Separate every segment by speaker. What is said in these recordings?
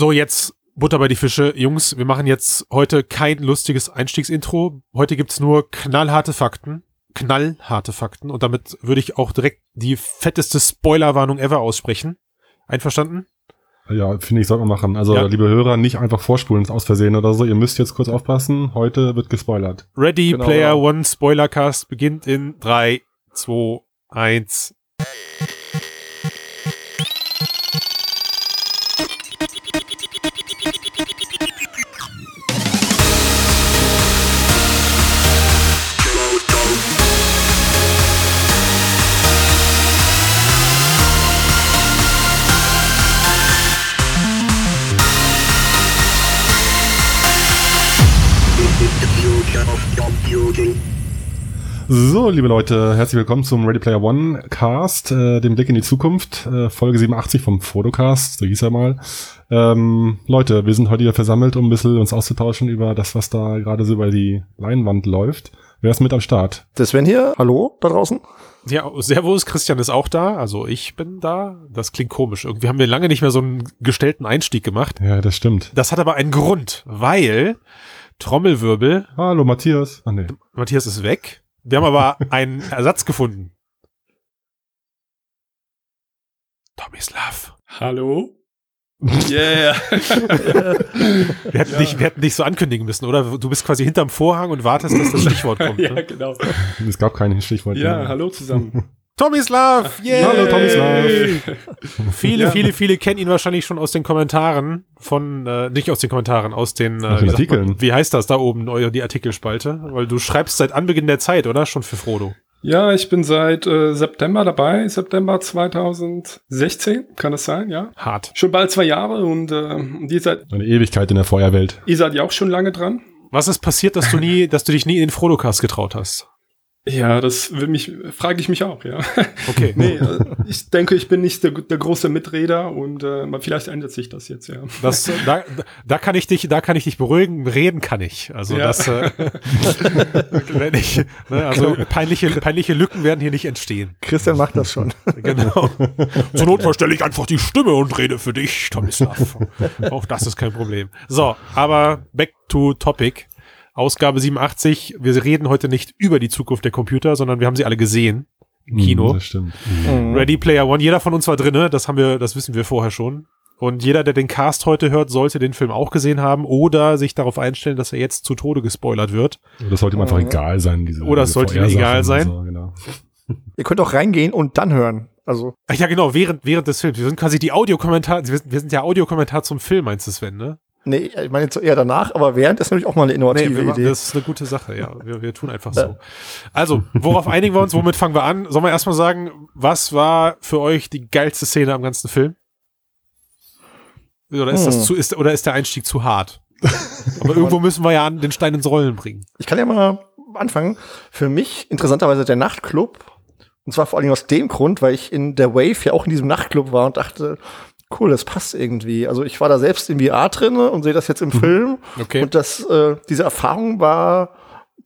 Speaker 1: So, jetzt Butter bei die Fische. Jungs, wir machen jetzt heute kein lustiges Einstiegsintro. Heute gibt's nur knallharte Fakten. Knallharte Fakten. Und damit würde ich auch direkt die fetteste Spoilerwarnung ever aussprechen. Einverstanden?
Speaker 2: Ja, finde ich, sollte man machen. Also,
Speaker 1: Ja.
Speaker 2: liebe Hörer, nicht einfach vorspulen aus Versehen oder so. Ihr müsst jetzt kurz aufpassen. Heute wird gespoilert.
Speaker 1: Ready
Speaker 3: Genau.
Speaker 1: Player One Spoilercast beginnt in drei, zwei, eins.
Speaker 2: So, liebe Leute, herzlich willkommen zum Ready Player One Cast, äh, dem Blick in die Zukunft, äh, Folge 87 vom Fotocast, so hieß er mal. Ähm, Leute, wir sind heute hier versammelt, um ein bisschen uns auszutauschen über das, was da gerade so über die Leinwand läuft. Wer ist mit am Start?
Speaker 3: Der Sven hier, hallo da draußen.
Speaker 1: Ja, Servus, Christian ist auch da, also ich bin da. Das klingt komisch. Irgendwie haben wir lange nicht mehr so einen gestellten Einstieg gemacht.
Speaker 2: Ja, das stimmt.
Speaker 1: Das hat aber einen Grund, weil Trommelwirbel,
Speaker 2: Hallo, Matthias. Ah, nee.
Speaker 1: Matthias ist weg. Wir haben aber einen Ersatz gefunden. Tomislav.
Speaker 4: Hallo? Yeah.
Speaker 1: Wir hätten,
Speaker 4: Ja.
Speaker 1: dich, wir hätten dich so ankündigen müssen, oder? Du bist quasi hinterm Vorhang und wartest, dass das Stichwort kommt.
Speaker 4: ja,
Speaker 1: Ne?
Speaker 4: genau.
Speaker 2: Es gab kein Stichwort.
Speaker 4: Ja,
Speaker 2: mehr.
Speaker 4: hallo zusammen.
Speaker 1: Tomislav! Yay!
Speaker 2: Hallo, Tomislav.
Speaker 1: Viele,
Speaker 4: Ja.
Speaker 1: viele, viele kennen ihn wahrscheinlich schon aus den Kommentaren von, äh, nicht aus den Kommentaren, aus den, äh, sagt man,
Speaker 2: Artikeln.
Speaker 1: wie heißt das da oben, die Artikelspalte? Weil du schreibst seit Anbeginn der Zeit, oder? Schon für Frodo.
Speaker 4: Ja, ich bin seit äh, September dabei, September 2016, kann das sein, ja?
Speaker 1: Hart.
Speaker 4: Schon bald zwei Jahre und äh, und ihr seid,
Speaker 2: Eine Ewigkeit in der Feuerwelt.
Speaker 4: ihr seid ja auch schon lange dran.
Speaker 1: Was ist passiert, dass du nie, dass du dich nie in den Frodocast getraut hast?
Speaker 4: Ja, das will mich, frage ich mich auch, ja.
Speaker 1: Okay.
Speaker 4: nee, äh, ich denke, ich bin nicht der, der große Miträder und äh, vielleicht ändert sich das jetzt, ja.
Speaker 1: Das, da, da kann ich dich, da kann ich dich beruhigen. Reden kann ich. Also
Speaker 4: Ja.
Speaker 1: das, äh, wenn ich, ne, also peinliche, peinliche Lücken werden hier nicht entstehen.
Speaker 3: Christian macht das schon.
Speaker 1: Genau. Zur Not verstelle ich einfach die Stimme und rede für dich, Tomislav. Auch das ist kein Problem. So, aber back to topic. Ausgabe 87. Wir reden heute nicht über die Zukunft der Computer, sondern wir haben sie alle gesehen im Kino.
Speaker 2: Hm, Das stimmt.
Speaker 3: Mhm.
Speaker 1: Ready Player One. Jeder von uns war drinne. Das haben wir, das wissen wir vorher schon. Und jeder, der den Cast heute hört, sollte den Film auch gesehen haben oder sich darauf einstellen, dass er jetzt zu Tode gespoilert wird.
Speaker 2: Das sollte ihm einfach
Speaker 3: Mhm.
Speaker 2: egal sein. Diese,
Speaker 1: Oder es sollte ihm egal sein.
Speaker 2: So, genau.
Speaker 3: Ihr könnt auch reingehen und dann hören. Also,
Speaker 1: Ach ja, genau, während, während des Films. Wir sind quasi die Audiokommentar, wir sind, wir sind ja Audiokommentar zum Film, meinst du, Sven, ne?
Speaker 3: Nee, ich meine jetzt eher danach, aber während ist natürlich auch mal eine innovative
Speaker 1: wir machen-
Speaker 3: Idee.
Speaker 1: das ist eine gute Sache, ja. Wir, wir tun einfach so. Also, worauf einigen wir uns? Womit fangen wir an? Sollen wir erstmal sagen, was war für euch die geilste Szene am ganzen Film? Oder ist das
Speaker 3: Hm.
Speaker 1: zu, ist, oder ist der Einstieg zu hart? Aber irgendwo müssen wir ja an den Stein ins Rollen bringen.
Speaker 3: Ich kann ja mal anfangen. Für mich interessanterweise der Nachtclub. Und zwar vor allem aus dem Grund, weil ich in der Wave ja auch in diesem Nachtclub war und dachte, cool, das passt irgendwie. Also ich war da selbst in VR drin und sehe das jetzt im Film.
Speaker 1: Okay.
Speaker 3: Und das, äh, diese Erfahrung war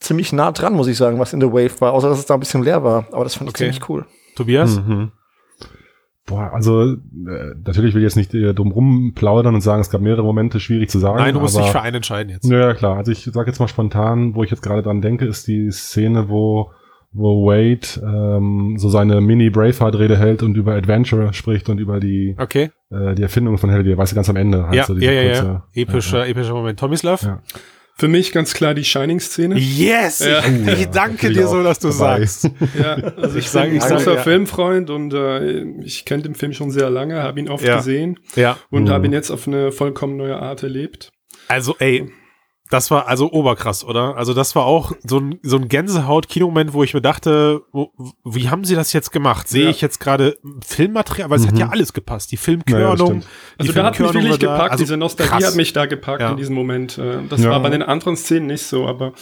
Speaker 3: ziemlich nah dran, muss ich sagen, was in der Wave war, außer dass es da ein bisschen leer war. Aber das fand ich
Speaker 1: Okay.
Speaker 3: ziemlich cool.
Speaker 1: Tobias?
Speaker 2: Mhm. Boah, also äh, natürlich will ich jetzt nicht äh, drum rum plaudern und sagen, es gab mehrere Momente, schwierig zu sagen.
Speaker 1: Nein, du musst
Speaker 2: aber,
Speaker 1: dich für einen entscheiden jetzt.
Speaker 2: Ja, ja, klar. Also ich sage jetzt mal spontan, wo ich jetzt gerade dran denke, ist die Szene, wo wo Wade ähm, so seine Mini-Braveheart-Rede hält und über Adventure spricht und über die,
Speaker 1: Okay.
Speaker 2: äh, die Erfindung von Hellgear, weißt du, ganz am Ende. halt
Speaker 1: Ja,
Speaker 2: so
Speaker 1: ja,
Speaker 2: diese
Speaker 1: ja, ja.
Speaker 2: kurze-
Speaker 1: Epischer, epischer Moment. Tomislav?
Speaker 2: Ja.
Speaker 4: Für mich ganz klar die Shining-Szene.
Speaker 1: Yes!
Speaker 4: Ja.
Speaker 1: Ich, ich
Speaker 2: ja,
Speaker 1: danke dir so, dass du
Speaker 2: dabei.
Speaker 1: sagst.
Speaker 4: Ja, also ich,
Speaker 1: Ich
Speaker 4: bin ein großer
Speaker 1: ja.
Speaker 4: Filmfreund und äh, ich kenne den Film schon sehr lange, habe ihn oft
Speaker 1: Ja.
Speaker 4: gesehen
Speaker 1: Ja.
Speaker 4: und
Speaker 2: Mhm.
Speaker 4: habe ihn jetzt auf eine vollkommen neue Art erlebt.
Speaker 1: Also, ey, das war also oberkrass, oder? Also, das war auch so ein, so ein Gänsehaut-Kinomoment, wo ich mir dachte, wo, wie haben sie das jetzt gemacht? Sehe
Speaker 4: Ja.
Speaker 1: ich jetzt gerade Filmmaterial? Aber es hat
Speaker 2: Mhm.
Speaker 1: ja alles gepasst. Die
Speaker 2: Ja, ja,
Speaker 1: Filmkörnung. die
Speaker 4: Also da hat mich wirklich gepackt,
Speaker 1: Also
Speaker 4: diese Nostalgie
Speaker 1: krass.
Speaker 4: hat mich da gepackt
Speaker 1: Ja.
Speaker 4: in diesem Moment. Äh, Das
Speaker 2: Ja.
Speaker 4: war bei den anderen Szenen nicht so, aber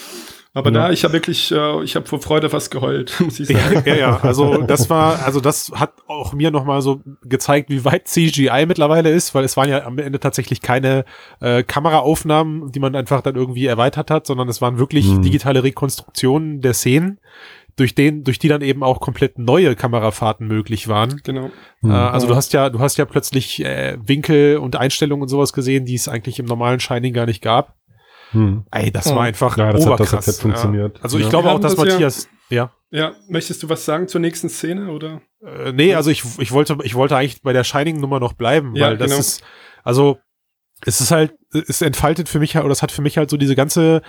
Speaker 4: aber
Speaker 2: Ja.
Speaker 4: da, ich habe wirklich, äh, ich habe vor Freude fast geheult, muss ich sagen.
Speaker 1: ja, ja, also das war, also das hat auch mir nochmal so gezeigt, wie weit CGI mittlerweile ist, weil es waren ja am Ende tatsächlich keine äh, Kameraaufnahmen, die man einfach dann irgendwie erweitert hat, sondern es waren wirklich
Speaker 2: Mhm.
Speaker 1: digitale Rekonstruktionen der Szenen, durch den, durch die dann eben auch komplett neue Kamerafahrten möglich waren.
Speaker 4: Genau.
Speaker 2: Hm.
Speaker 1: Äh, also du hast ja, du hast ja plötzlich äh, Winkel und Einstellungen und sowas gesehen, die es eigentlich im normalen Shining gar nicht gab.
Speaker 2: Hm.
Speaker 1: Ey, das war
Speaker 3: Hm.
Speaker 1: einfach
Speaker 2: Ja, das hat- das hat
Speaker 1: oberkrass.
Speaker 2: jetzt funktioniert.
Speaker 1: Ja. Also ich
Speaker 2: Ja.
Speaker 1: glaube auch, dass
Speaker 4: das
Speaker 1: Matthias, ja.
Speaker 4: Ja, möchtest du was sagen zur nächsten Szene oder?
Speaker 1: Äh, nee, also ich, ich wollte, ich wollte eigentlich bei der Shining-Nummer noch bleiben,
Speaker 4: Ja,
Speaker 1: weil das
Speaker 4: genau.
Speaker 1: ist, also es ist halt, es entfaltet für mich halt, oder es hat für mich halt so diese ganze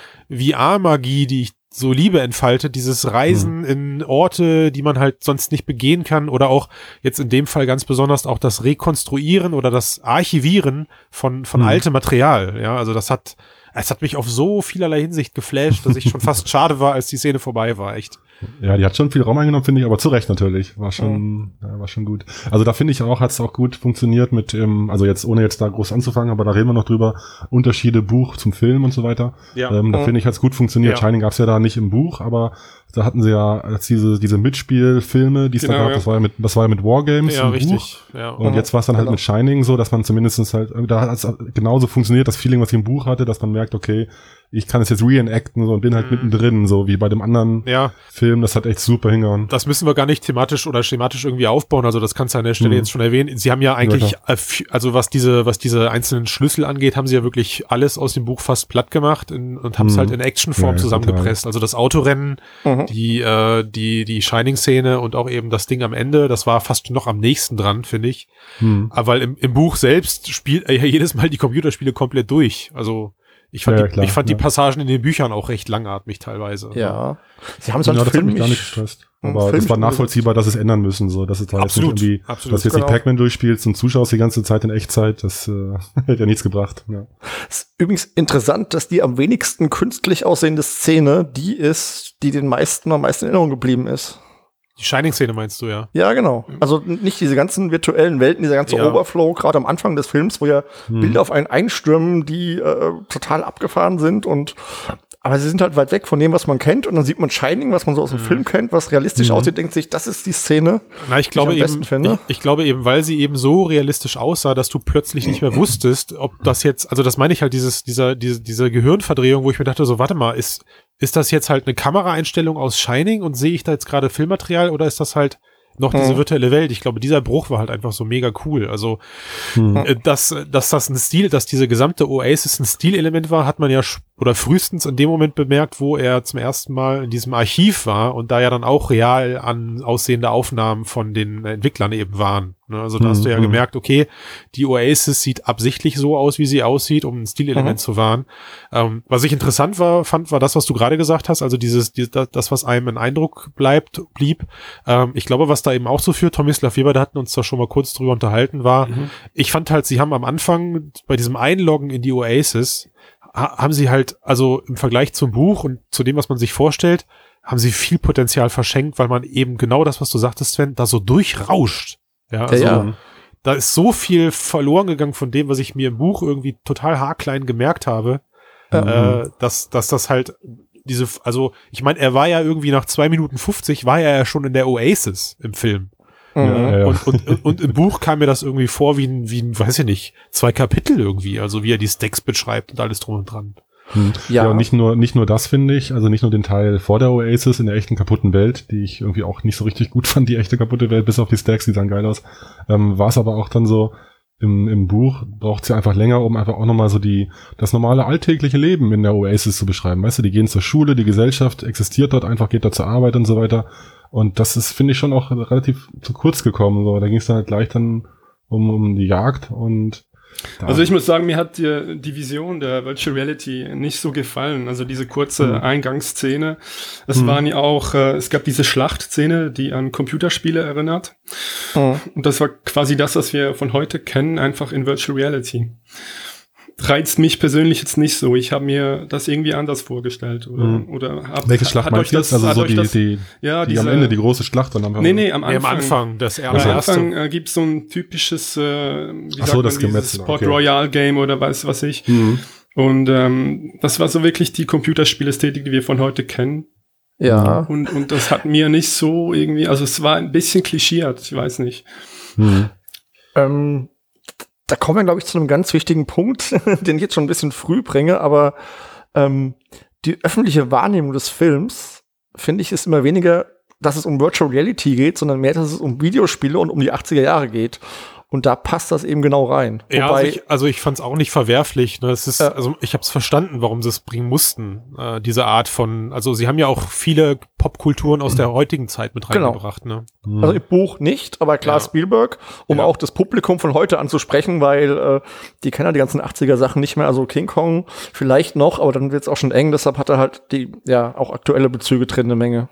Speaker 1: VR-Magie, die ich so liebe, entfaltet, dieses Reisen in Orte, die man halt sonst nicht begehen kann, oder auch jetzt in dem Fall ganz besonders auch das Rekonstruieren oder das Archivieren von, von
Speaker 2: Mhm.
Speaker 1: altem Material. Ja, also das hat, es hat mich auf so vielerlei Hinsicht geflasht, dass ich schon fast schade war, als die Szene vorbei war, echt.
Speaker 2: Ja, die hat schon viel Raum eingenommen, finde ich, aber zu Recht natürlich. War schon, ja, war schon gut. Also da finde ich auch, hat es auch gut funktioniert mit, ähm, also jetzt, ohne jetzt da groß anzufangen, aber da reden wir noch drüber, Unterschiede Buch zum Film und so weiter.
Speaker 1: Ja.
Speaker 2: Ähm, da
Speaker 3: Mhm.
Speaker 2: finde ich, hat es gut funktioniert.
Speaker 1: Ja.
Speaker 2: Shining gab es ja da nicht im Buch, aber da hatten sie ja als diese, diese Mitspielfilme, die es
Speaker 4: Genau,
Speaker 2: da gab,
Speaker 4: ja.
Speaker 2: das war ja mit, das war ja mit Wargames
Speaker 1: Ja,
Speaker 2: im Buch.
Speaker 1: richtig. Ja.
Speaker 2: Und
Speaker 3: Mhm.
Speaker 2: jetzt war es dann halt
Speaker 3: Genau.
Speaker 2: mit Shining so, dass man zumindestens halt, da hat es genauso funktioniert, das Feeling, was ich im Buch hatte, dass man merkt, okay, ich kann es jetzt reenacten so und bin halt
Speaker 1: Mhm.
Speaker 2: mittendrin, so wie bei dem anderen
Speaker 1: ja,
Speaker 2: Film, das hat echt super hingehauen.
Speaker 1: das müssen wir gar nicht thematisch oder schematisch irgendwie aufbauen. Also das kannst du an der Stelle
Speaker 2: Mhm.
Speaker 1: jetzt schon erwähnen. Sie haben ja eigentlich, äh, f- also was diese, was diese einzelnen Schlüssel angeht, haben sie ja wirklich alles aus dem Buch fast platt gemacht in, und haben es
Speaker 2: Mhm.
Speaker 1: halt in Actionform
Speaker 2: Ja,
Speaker 1: zusammengepresst. Also das Autorennen,
Speaker 3: Mhm.
Speaker 1: die, äh, die, die Shining-Szene und auch eben das Ding am Ende, das war fast noch am nächsten dran, finde ich.
Speaker 2: Hm.
Speaker 1: Aber weil im, im Buch selbst spielt er ja jedes Mal die Computerspiele komplett durch. Also ich fand,
Speaker 2: Ja,
Speaker 1: die,
Speaker 2: klar,
Speaker 1: ich fand
Speaker 2: ja.
Speaker 1: die Passagen in den Büchern auch recht langatmig teilweise.
Speaker 3: Ja. Sie haben es
Speaker 2: Ja,
Speaker 3: als
Speaker 2: das hat
Speaker 3: Film
Speaker 2: mich gar nicht gestresst.
Speaker 3: Hm,
Speaker 2: Aber
Speaker 3: Film
Speaker 2: das war nachvollziehbar, dass es ändern müssen. So, dass es da jetzt
Speaker 1: Absolut,
Speaker 2: nicht irgendwie,
Speaker 1: absolut,
Speaker 2: dass du jetzt
Speaker 3: genau.
Speaker 2: nicht Pac-Man durchspielst und zuschaust die ganze Zeit in Echtzeit, das äh, hätte ja nichts gebracht. Ja.
Speaker 3: Ist übrigens interessant, dass die am wenigsten künstlich aussehende Szene die ist, die den meisten am meisten in Erinnerung geblieben ist.
Speaker 1: Die Shining-Szene meinst du, ja?
Speaker 3: Ja, genau. Also nicht diese ganzen virtuellen Welten, dieser ganze
Speaker 1: Ja.
Speaker 3: Overflow, gerade am Anfang des Films, wo ja
Speaker 2: Hm.
Speaker 3: Bilder auf einen einstürmen, die äh, total abgefahren sind und aber sie sind halt weit weg von dem, was man kennt und dann sieht man Shining, was man so aus dem Film kennt, was realistisch
Speaker 2: Mhm.
Speaker 3: aussieht, denkt sich, das ist die Szene.
Speaker 1: Na, ich glaube
Speaker 3: am besten
Speaker 1: eben,
Speaker 3: finde.
Speaker 1: ich, ich glaube eben, weil sie eben so realistisch aussah, dass du plötzlich nicht mehr wusstest, ob das jetzt, also das meine ich halt, dieses, dieser, diese, diese Gehirnverdrehung, wo ich mir dachte, so, warte mal, ist, ist das jetzt halt eine Kameraeinstellung aus Shining und sehe ich da jetzt gerade Filmmaterial oder ist das halt noch diese
Speaker 3: Mhm.
Speaker 1: virtuelle Welt? Ich glaube, dieser Bruch war halt einfach so mega cool. Also,
Speaker 2: Hm.
Speaker 1: äh, dass, dass das ein Stil, dass diese gesamte Oasis ein Stilelement war, hat man ja oder frühestens in dem Moment bemerkt, wo er zum ersten Mal in diesem Archiv war und da ja dann auch real an aussehende Aufnahmen von den Entwicklern eben waren. Ne? Also da hast du ja
Speaker 2: Mhm.
Speaker 1: gemerkt, okay, die Oasis sieht absichtlich so aus, wie sie aussieht, um ein Stilelement
Speaker 3: Mhm.
Speaker 1: zu wahren. Ähm, was ich interessant war, fand, war das, was du gerade gesagt hast, also dieses, die, das, was einem in Eindruck bleibt, blieb. Ähm, ich glaube, was da eben auch so führt, Tommy Slav, wir beide hatten uns da schon mal kurz drüber unterhalten, war,
Speaker 4: Mhm.
Speaker 1: ich fand halt, sie haben am Anfang bei diesem Einloggen in die Oasis, ha haben sie halt, also im Vergleich zum Buch und zu dem, was man sich vorstellt, haben sie viel Potenzial verschenkt, weil man eben genau das, was du sagtest, Sven, da so durchrauscht. Ja, also
Speaker 3: ja.
Speaker 1: da ist so viel verloren gegangen von dem, was ich mir im Buch irgendwie total haarklein gemerkt habe, äh, dass, dass das halt diese, also ich meine, er war ja irgendwie nach zwei Minuten 50 war er ja schon in der Oasis im Film.
Speaker 3: Mhm.
Speaker 2: Ja, ja.
Speaker 1: Und, und, und im Buch kam mir das irgendwie vor wie ein, wie ein, weiß ich nicht, zwei Kapitel irgendwie, also wie er die Stacks beschreibt und alles drum und dran.
Speaker 3: Ja.
Speaker 2: Ja, und nicht nur, nicht nur das finde ich, also nicht nur den Teil vor der Oasis in der echten kaputten Welt, die ich irgendwie auch nicht so richtig gut fand, die echte kaputte Welt, bis auf die Stacks, die sahen geil aus, ähm, war es aber auch dann so, im, im Buch braucht sie einfach länger, um einfach auch nochmal so die, das normale alltägliche Leben in der Oasis zu beschreiben. Weißt du, die gehen zur Schule, die Gesellschaft existiert dort einfach, geht da zur Arbeit und so weiter. Und das ist, finde ich, schon auch relativ zu kurz gekommen. So, da ging es dann halt gleich dann um, um die Jagd und da,
Speaker 4: Also ich muss sagen, mir hat die, die Vision der Virtual Reality nicht so gefallen. Also diese kurze
Speaker 2: Hm.
Speaker 4: Eingangsszene. Es
Speaker 2: Hm.
Speaker 4: waren ja auch, äh, es gab diese Schlachtszene, die an Computerspiele erinnert.
Speaker 3: Mhm.
Speaker 4: Und das war quasi das, was wir von heute kennen, einfach in Virtual Reality. Reizt mich persönlich jetzt nicht so. Ich habe mir das irgendwie anders vorgestellt. Oder,
Speaker 2: Hm.
Speaker 4: oder hab,
Speaker 2: welche Schlacht
Speaker 4: hat
Speaker 2: meinst
Speaker 4: euch das-
Speaker 2: Also so die,
Speaker 4: das-
Speaker 2: die,
Speaker 4: ja,
Speaker 2: die am
Speaker 4: diese-
Speaker 2: Ende, die große Schlacht dann am
Speaker 4: Nee, nee, am
Speaker 1: Nee,
Speaker 4: Anfang.
Speaker 1: am Anfang, das
Speaker 4: Am
Speaker 1: allererste.
Speaker 4: Anfang äh, gibt es so ein typisches, äh, wie
Speaker 2: Ach so, das Gemetzel,
Speaker 4: Sport
Speaker 2: okay.
Speaker 4: Royale Game oder weiß was ich.
Speaker 2: Mhm.
Speaker 4: Und ähm, das war so wirklich die Computerspielästhetik, die wir von heute kennen.
Speaker 3: Ja.
Speaker 4: Und, und das hat mir nicht so irgendwie, also es war ein bisschen klischiert, ich weiß nicht.
Speaker 2: Mhm.
Speaker 3: Ähm, da kommen wir, glaube ich, zu einem ganz wichtigen Punkt, den ich jetzt schon ein bisschen früh bringe, aber ähm, die öffentliche Wahrnehmung des Films, finde ich, ist immer weniger dass es um Virtual Reality geht, sondern mehr, dass es um Videospiele und um die 80er Jahre geht. Und da passt das eben genau rein.
Speaker 1: Ja,
Speaker 3: Wobei,
Speaker 1: also ich, also ich fand es auch nicht verwerflich. Ne? Es ist,
Speaker 3: Ja.
Speaker 1: also ich habe es verstanden, warum sie es bringen mussten. Äh, diese Art von, also sie haben ja auch viele Popkulturen aus der heutigen Zeit mit
Speaker 3: Genau.
Speaker 1: reingebracht. Ne?
Speaker 3: also im Buch nicht, aber klar
Speaker 1: Ja.
Speaker 3: Spielberg, um
Speaker 1: Ja.
Speaker 3: auch das Publikum von heute anzusprechen, weil äh, die kennen ja die ganzen 80er Sachen nicht mehr. Also King Kong vielleicht noch, aber dann wird es auch schon eng. Deshalb hat er halt die, ja, auch aktuelle Bezüge drin, eine Menge.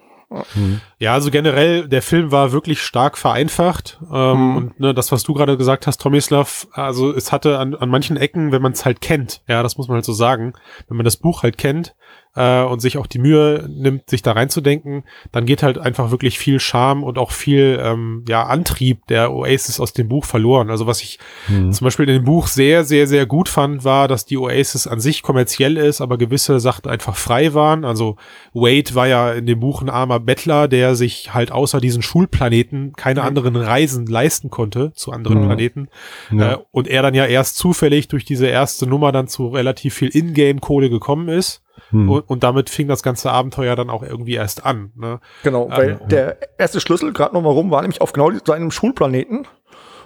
Speaker 1: Ja, also generell, der Film war wirklich stark vereinfacht. Ähm,
Speaker 3: Mhm.
Speaker 1: Und ne, das, was du gerade gesagt hast, Tomislav, also es hatte an, an manchen Ecken, wenn man es halt kennt, ja, das muss man halt so sagen, wenn man das Buch halt kennt äh, und sich auch die Mühe nimmt, sich da reinzudenken, dann geht halt einfach wirklich viel Charme und auch viel ähm, ja, Antrieb der Oasis aus dem Buch verloren. Also was ich
Speaker 2: Mhm.
Speaker 1: zum Beispiel in dem Buch sehr, sehr, sehr gut fand, war, dass die Oasis an sich kommerziell ist, aber gewisse Sachen einfach frei waren. Also Wade war ja in dem Buch ein armer Bettler, der sich halt außer diesen Schulplaneten keine anderen Reisen leisten konnte zu anderen
Speaker 2: Mhm.
Speaker 1: Planeten.
Speaker 2: Ja.
Speaker 1: Äh, und er dann ja erst zufällig durch diese erste Nummer dann zu relativ viel Ingame-Kohle gekommen ist.
Speaker 2: Hm.
Speaker 1: Und, und damit fing das ganze Abenteuer dann auch irgendwie erst an. Ne?
Speaker 3: Genau,
Speaker 1: Ah,
Speaker 3: weil
Speaker 1: ja.
Speaker 3: der erste Schlüssel, gerade noch mal rum, war nämlich auf genau seinem Schulplaneten.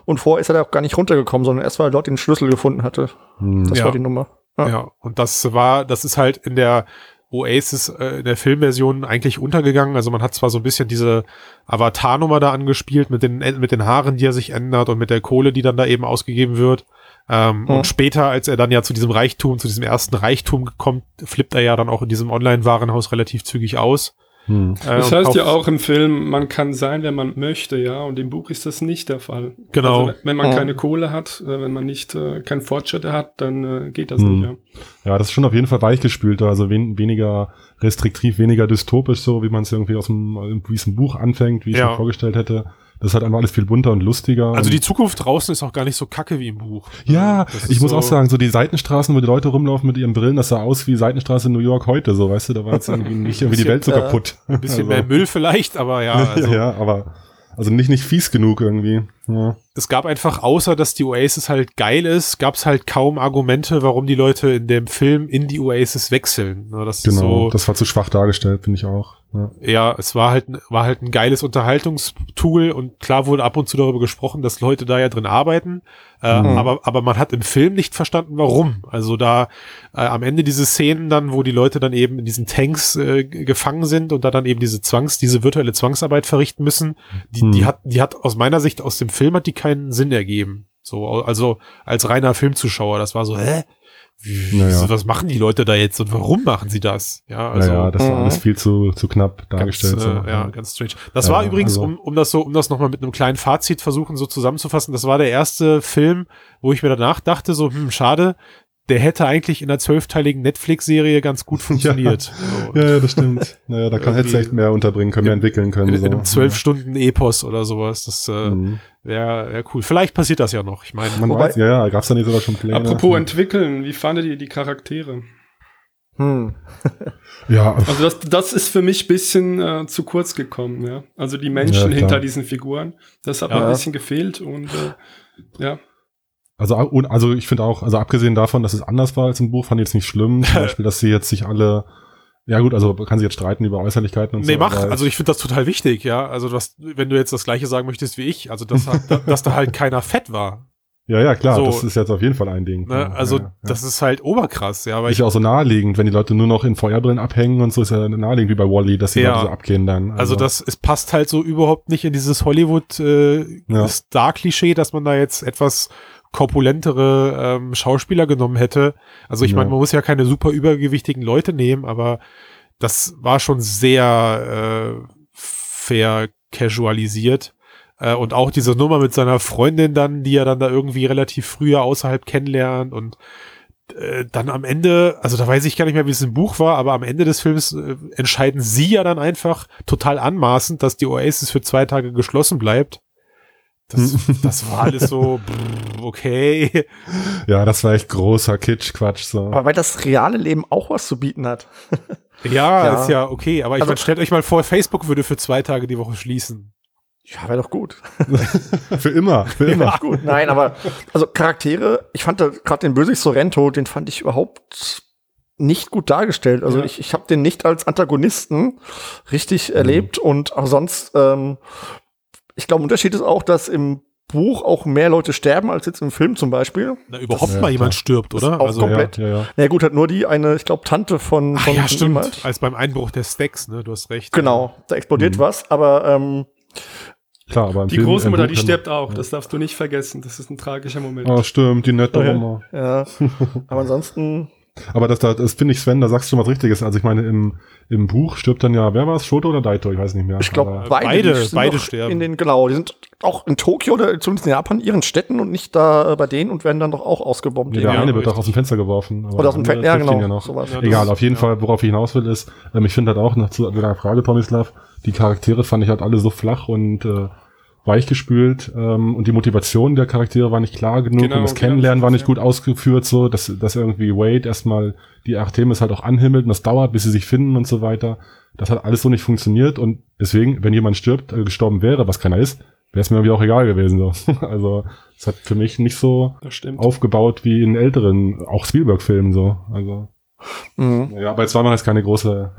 Speaker 3: Und vorher ist er da auch gar nicht runtergekommen, sondern erst weil er dort den Schlüssel gefunden hatte.
Speaker 2: Hm.
Speaker 3: Das
Speaker 1: Ja.
Speaker 3: war die Nummer. Ja.
Speaker 1: Ja. und das war, das ist halt in der Oasis, äh, in der Filmversion eigentlich untergegangen. Also man hat zwar so ein bisschen diese Avatar-Nummer da angespielt mit den, mit den Haaren, die er sich ändert und mit der Kohle, die dann da eben ausgegeben wird. Ähm,
Speaker 3: Mhm.
Speaker 1: Und später, als er dann ja zu diesem Reichtum, zu diesem ersten Reichtum kommt, flippt er ja dann auch in diesem Online-Warenhaus relativ zügig aus.
Speaker 2: Hm.
Speaker 1: Äh,
Speaker 4: Das heißt ja auch im Film, man kann sein, wer man möchte, ja. Und im Buch ist das nicht der Fall.
Speaker 1: Genau.
Speaker 4: Also, wenn man
Speaker 3: Ja.
Speaker 4: keine Kohle hat, äh, wenn man nicht äh, kein Fortschritte hat, dann äh, geht das
Speaker 2: Hm.
Speaker 4: nicht. Ja.
Speaker 2: Ja, das ist schon auf jeden Fall weichgespülter, also wen, weniger restriktiv, weniger dystopisch, so wie man es irgendwie aus dem, wie es im Buch anfängt, wie ich es
Speaker 1: Ja.
Speaker 2: mir vorgestellt hätte. Das ist halt einfach alles viel bunter und lustiger.
Speaker 1: Also die Zukunft draußen ist auch gar nicht so kacke wie im Buch.
Speaker 2: Ja,
Speaker 1: ist
Speaker 2: ich muss
Speaker 1: so-
Speaker 2: auch sagen, so die Seitenstraßen, wo die Leute rumlaufen mit ihren Brillen, das sah aus wie Seitenstraße in New York heute, so, weißt du, da war jetzt irgendwie nicht irgendwie die Welt so
Speaker 3: äh,
Speaker 2: kaputt.
Speaker 1: Ein bisschen
Speaker 2: Also,
Speaker 1: mehr Müll vielleicht, aber ja, also
Speaker 2: ja, ja, aber, also nicht, nicht fies genug irgendwie. Ja.
Speaker 1: es gab einfach, außer dass die Oasis halt geil ist, gab es halt kaum Argumente, warum die Leute in dem Film in die Oasis wechseln. Das
Speaker 2: Genau,
Speaker 1: so,
Speaker 2: das war zu schwach dargestellt, finde ich auch. Ja.
Speaker 1: es war halt, war halt ein geiles Unterhaltungstool und klar wurde ab und zu darüber gesprochen, dass Leute da ja drin arbeiten, äh,
Speaker 2: Mhm.
Speaker 1: aber, aber man hat im Film nicht verstanden, warum. Also da äh, am Ende diese Szenen dann, wo die Leute dann eben in diesen Tanks äh, gefangen sind und da dann eben diese Zwangs, diese virtuelle Zwangsarbeit verrichten müssen, die,
Speaker 2: Mhm.
Speaker 1: die hat, die hat aus meiner Sicht aus dem Film hat die keinen Sinn ergeben. So, also als reiner Filmzuschauer, das war so, hä?
Speaker 2: Naja.
Speaker 1: Was machen die Leute da jetzt und warum machen sie das? Ja, also
Speaker 2: naja, das war
Speaker 3: Mhm.
Speaker 2: alles viel zu, zu knapp dargestellt.
Speaker 1: Ganz, äh, ja, ganz strange. Das
Speaker 2: Ja,
Speaker 1: war übrigens,
Speaker 2: also-
Speaker 1: um, um das so, um das nochmal mit einem kleinen Fazit versuchen, so zusammenzufassen, das war der erste Film, wo ich mir danach dachte, so, hm, schade, der hätte eigentlich in einer zwölfteiligen Netflix-Serie ganz gut funktioniert. So,
Speaker 2: Ja, ja, das stimmt. Naja, da kann du echt mehr unterbringen können, mehr entwickeln können.
Speaker 1: in,
Speaker 2: so.
Speaker 1: in einem zwölf Stunden Epos oder sowas. Das äh,
Speaker 2: Mhm.
Speaker 1: wäre wär cool. Vielleicht passiert das ja noch. Ich meine,
Speaker 2: Man
Speaker 3: Wobei-
Speaker 2: weiß, ja, ja, gab's da nicht sogar schon Pläne?
Speaker 4: Apropos
Speaker 2: ja.
Speaker 4: entwickeln, wie fandet ihr die Charaktere?
Speaker 3: Hm.
Speaker 2: Ja,
Speaker 4: Also das, das ist für mich bisschen äh, zu kurz gekommen, ja. Also die Menschen
Speaker 2: Ja,
Speaker 4: hinter diesen Figuren, das hat mir
Speaker 3: Ja.
Speaker 4: ein bisschen gefehlt und äh, ja.
Speaker 2: Also, also ich finde auch, also abgesehen davon, dass es anders war als im Buch, fand ich jetzt nicht schlimm. Zum Beispiel, dass sie jetzt sich alle, ja gut, also man kann sich jetzt streiten über Äußerlichkeiten und
Speaker 1: Nee,
Speaker 2: so.
Speaker 1: mach.
Speaker 2: aber-
Speaker 1: Also ich finde das total wichtig, ja. Also das, wenn du jetzt das gleiche sagen möchtest wie ich, also dass, dass da halt keiner fett war.
Speaker 2: ja, ja, klar,
Speaker 1: so-
Speaker 2: das ist jetzt auf jeden Fall ein Ding.
Speaker 1: Ne? Also
Speaker 2: ja, ja.
Speaker 1: das ist halt oberkrass, ja. Weil
Speaker 2: ist
Speaker 1: ich,
Speaker 2: ja auch so naheliegend, wenn die Leute nur noch in Feuerbrillen abhängen und so ist ja naheliegend wie bei Wally, dass die
Speaker 1: Ja.
Speaker 2: Leute so abgehen dann.
Speaker 1: also das, es passt halt so überhaupt nicht in dieses Hollywood äh. Star-Klischee, dass man da jetzt etwas korpulentere ähm, Schauspieler genommen hätte. Also ich
Speaker 2: Ja.
Speaker 1: meine, man muss ja keine super übergewichtigen Leute nehmen, aber das war schon sehr äh, fair casualisiert. Äh, und auch diese Nummer mit seiner Freundin dann, die er dann da irgendwie relativ früher außerhalb kennenlernt und äh, dann am Ende, also da weiß ich gar nicht mehr, wie es im Buch war, aber am Ende des Films äh, entscheiden sie ja dann einfach total anmaßend, dass die Oasis für zwei Tage geschlossen bleibt. Das, das war alles so, okay.
Speaker 2: ja, das war echt großer Kitsch-Quatsch. So.
Speaker 3: Aber weil das reale Leben auch was zu bieten hat.
Speaker 1: Ja,
Speaker 3: Ja.
Speaker 1: ist ja okay, aber ich
Speaker 3: Also-
Speaker 1: meine, stellt euch mal vor, Facebook würde für zwei Tage die Woche schließen.
Speaker 3: Ja, wäre doch gut.
Speaker 2: für immer, für immer.
Speaker 3: Gut, nein, aber also Charaktere, ich fand da gerade den Bösewicht Sorrento, den fand ich überhaupt nicht gut dargestellt. Also
Speaker 4: Ja.
Speaker 3: ich, ich habe den nicht als Antagonisten richtig erlebt und auch sonst, ähm, ich glaube, Unterschied ist auch, dass im Buch auch mehr Leute sterben als jetzt im Film zum Beispiel.
Speaker 1: Na, überhaupt
Speaker 2: ja,
Speaker 1: mal jemand
Speaker 2: klar.
Speaker 1: stirbt,
Speaker 3: Das
Speaker 1: oder?
Speaker 3: auch
Speaker 1: Also,
Speaker 3: komplett.
Speaker 2: Ja, ja, ja.
Speaker 3: Na ja, gut, hat nur die eine, ich glaube, Tante von,
Speaker 1: Ach,
Speaker 3: von
Speaker 1: ja, stimmt.
Speaker 3: halt.
Speaker 1: Als beim Einbruch der Stacks, ne? Du hast recht.
Speaker 3: Genau, da explodiert
Speaker 2: Mhm.
Speaker 3: was, aber ähm,
Speaker 2: Klar, aber im
Speaker 4: Die
Speaker 2: Film,
Speaker 4: Großmutter, die stirbt auch.
Speaker 2: Ja.
Speaker 4: Das darfst du nicht vergessen. Das ist ein tragischer Moment.
Speaker 2: Oh, stimmt, die nette. Oma.
Speaker 3: ja. aber ansonsten,
Speaker 2: Aber das, das, das finde ich, Sven, da sagst du was Richtiges. Also ich meine, im, im Buch stirbt dann ja, wer war es, Shoto oder Daito? Ich weiß nicht mehr.
Speaker 3: ich glaube, beide,
Speaker 1: beide- beide sterben.
Speaker 3: In den, genau, die sind auch in Tokio oder zumindest in Japan, in ihren Städten und nicht da äh, bei denen und werden dann doch auch ausgebombt.
Speaker 2: Nee, der
Speaker 1: Ja,
Speaker 2: eine wird auch aus dem Fenster geworfen. aber
Speaker 3: Oder aus dem Fenster, ja genau.
Speaker 2: ihn noch.
Speaker 3: sowas.
Speaker 1: Ja,
Speaker 2: Egal,
Speaker 1: das-
Speaker 2: auf jeden
Speaker 1: ja.
Speaker 2: Fall, worauf ich hinaus will, ist, ähm, ich finde halt auch noch zu deiner Frage, Tomislav, die Charaktere fand ich halt alle so flach und äh, weichgespült ähm, und die Motivation der Charaktere war nicht klar genug
Speaker 4: Genau,
Speaker 2: und das
Speaker 4: genau,
Speaker 2: Kennenlernen war nicht gut ausgeführt, so dass, dass irgendwie Wade erstmal die Artemis halt auch anhimmelt und das dauert, bis sie sich finden und so weiter. Das hat alles so nicht funktioniert und deswegen, wenn jemand stirbt, äh, gestorben wäre, was keiner ist, wäre es mir irgendwie auch egal gewesen. So. Also es hat für mich nicht so aufgebaut wie in älteren, auch Spielberg-Filmen so. Also
Speaker 3: Mhm.
Speaker 2: ja, aber jetzt war noch jetzt keine große,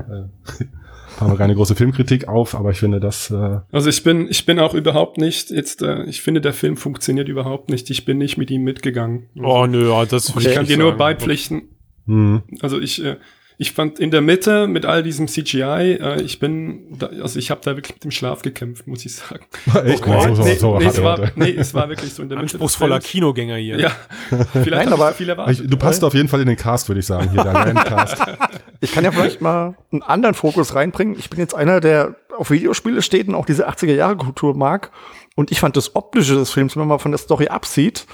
Speaker 2: äh, haben wir keine große Filmkritik auf, aber ich finde das, äh,
Speaker 4: Also ich bin, ich bin auch überhaupt nicht jetzt, äh, ich finde, der Film funktioniert überhaupt nicht. Ich bin nicht mit ihm mitgegangen.
Speaker 1: Oh, nö, ja, das
Speaker 4: ich kann dir nur beipflichten.
Speaker 2: mh,
Speaker 4: Also ich, äh, ich fand in der Mitte mit all diesem CGI, äh, ich bin, da, also ich habe da wirklich mit dem Schlaf gekämpft, muss ich sagen.
Speaker 2: echt,
Speaker 1: Oh,
Speaker 2: so, so,
Speaker 4: nee,
Speaker 2: so
Speaker 4: nee,
Speaker 2: hart
Speaker 4: es war,
Speaker 2: Worte.
Speaker 4: nee, es war wirklich so in der Mitte.
Speaker 1: Anspruchsvoller. Kinogänger hier.
Speaker 4: Ja, vielleicht
Speaker 3: Nein, aber-
Speaker 4: viel erwartet.
Speaker 2: Ich, du passt auf jeden Fall in den Cast, würde ich sagen, hier, der Landcast.
Speaker 3: Ich kann ja vielleicht mal einen anderen Fokus reinbringen. Ich bin jetzt einer, der auf Videospiele steht und auch diese 80er-Jahre-Kultur mag. Und ich fand das Optische des Films, wenn man mal von der Story absieht,